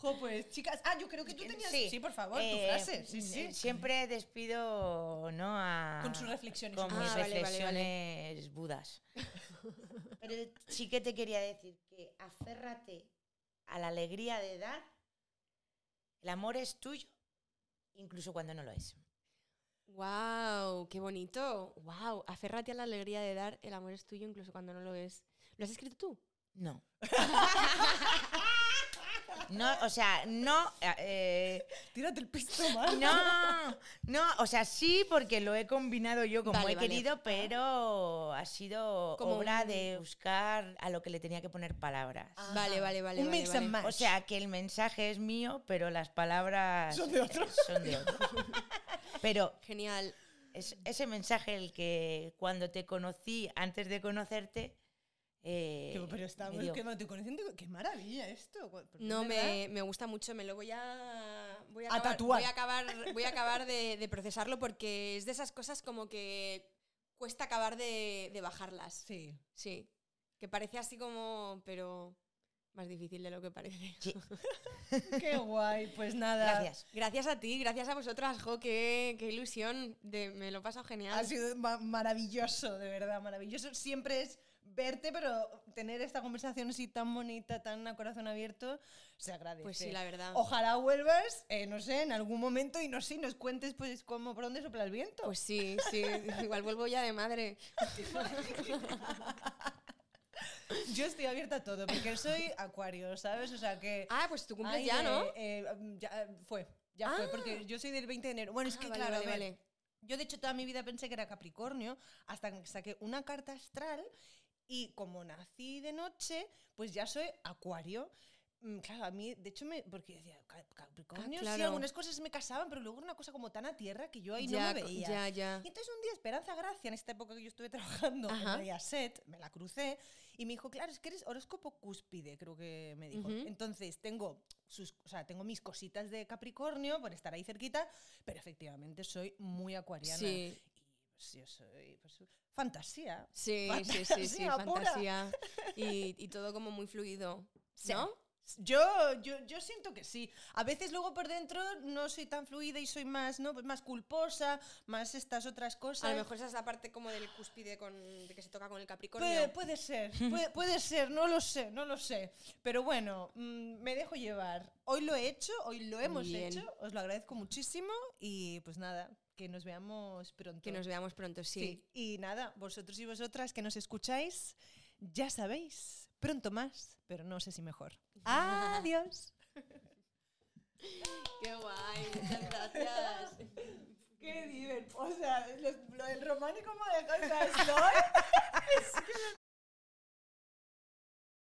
Jo, pues, chicas. Ah, yo creo que tú tenías. Sí, por favor, tu Eh, frase. Sí, sí. eh, Siempre despido, ¿no? A, Con sus reflexiones. Con Ah, mis vale, vale, vale. reflexiones budas. Pero sí que te quería decir que aférrate a la alegría de dar. El amor es tuyo, incluso cuando no lo es. Wow, qué bonito. Wow, aférrate a la alegría de dar, el amor es tuyo incluso cuando no lo es. ¿Lo has escrito tú? No. No, o sea, no. eh, Tírate el pisto más. no, no, o sea, sí, porque lo he combinado yo como Vale, he vale. querido, pero ha sido Como obra un- de buscar a lo que le tenía que poner palabras. Vale, vale, vale. Un vale, mix vale. and match. O sea, que el mensaje es mío, pero las palabras Son de otro. Son de otro. Pero Genial. es ese mensaje el que cuando te conocí, antes de conocerte, eh, Que- pero me estamos que no te conocen. Qué maravilla esto. No, me, me gusta mucho, me lo voy a, voy a, A acabar, tatuar. Voy a acabar, voy a acabar de, de procesarlo porque es de esas cosas como que cuesta acabar de, de bajarlas. Sí. Sí. Que parece así como, pero más difícil de lo que parece. Sí, Qué guay. Pues nada. gracias. Gracias a ti, gracias a vosotras, jo, qué, qué ilusión. De, me lo he pasado genial. Ha sido ma- maravilloso, de verdad, maravilloso. Siempre es verte, pero tener esta conversación así tan bonita, tan a corazón abierto, se agradece. Pues sí, la verdad. Ojalá vuelvas, eh, no sé, en algún momento y no sé, nos cuentes pues cómo, por dónde sopla el viento. Pues sí, sí. Igual vuelvo ya de madre. Yo estoy abierta a todo, porque soy acuario, ¿sabes? O sea que... Ah, pues tu cumples ya, ¿no? eh, ya fue, ya fue, porque yo soy del 20 de enero. Bueno, es Ah, que vale, claro, a vale, vale. Yo, de hecho, toda mi vida pensé que era Capricornio, hasta que saqué una carta astral y como nací de noche, pues ya soy Acuario. Mm, Claro, a mí, de hecho, me, porque decía, "Ca- Capricornio, sí, claro. algunas cosas me casaban, pero luego era una cosa como tan a tierra que yo ahí ya, no me veía. ya, ya. Y entonces un día Esperanza Gracia, en esta época que yo estuve trabajando Ajá. en Mediaset, me la crucé y me dijo, claro, es que eres horóscopo cúspide, creo que me dijo. Ujú. Entonces tengo, sus, o sea, tengo mis cositas de Capricornio por estar ahí cerquita, pero efectivamente soy muy acuariana. Sí, yo soy pues, fantasía. sí, sí, sí, sí, Fantasía pura. fantasía. Y, y todo como muy fluido. Sí. ¿No? Yo, yo, yo siento que sí. A veces luego por dentro no soy tan fluida y soy más, ¿no? Pues más culposa, más estas otras cosas. A lo mejor esa es la parte como del cúspide con, de que se toca con el Capricornio. Puede, puede ser, puede, puede ser, no lo sé, no lo sé. Pero bueno, mm, me dejo llevar. Hoy lo he hecho, hoy lo hemos Bien. hecho, os lo agradezco muchísimo y pues nada, que nos veamos pronto. Que nos veamos pronto, sí. Sí, y nada, vosotros y vosotras que nos escucháis, ya sabéis, pronto más, pero no sé si mejor. Adiós. Qué guay, muchas gracias. Qué divertido. O sea, lo, del románico me ha dejado, o sea, estoy-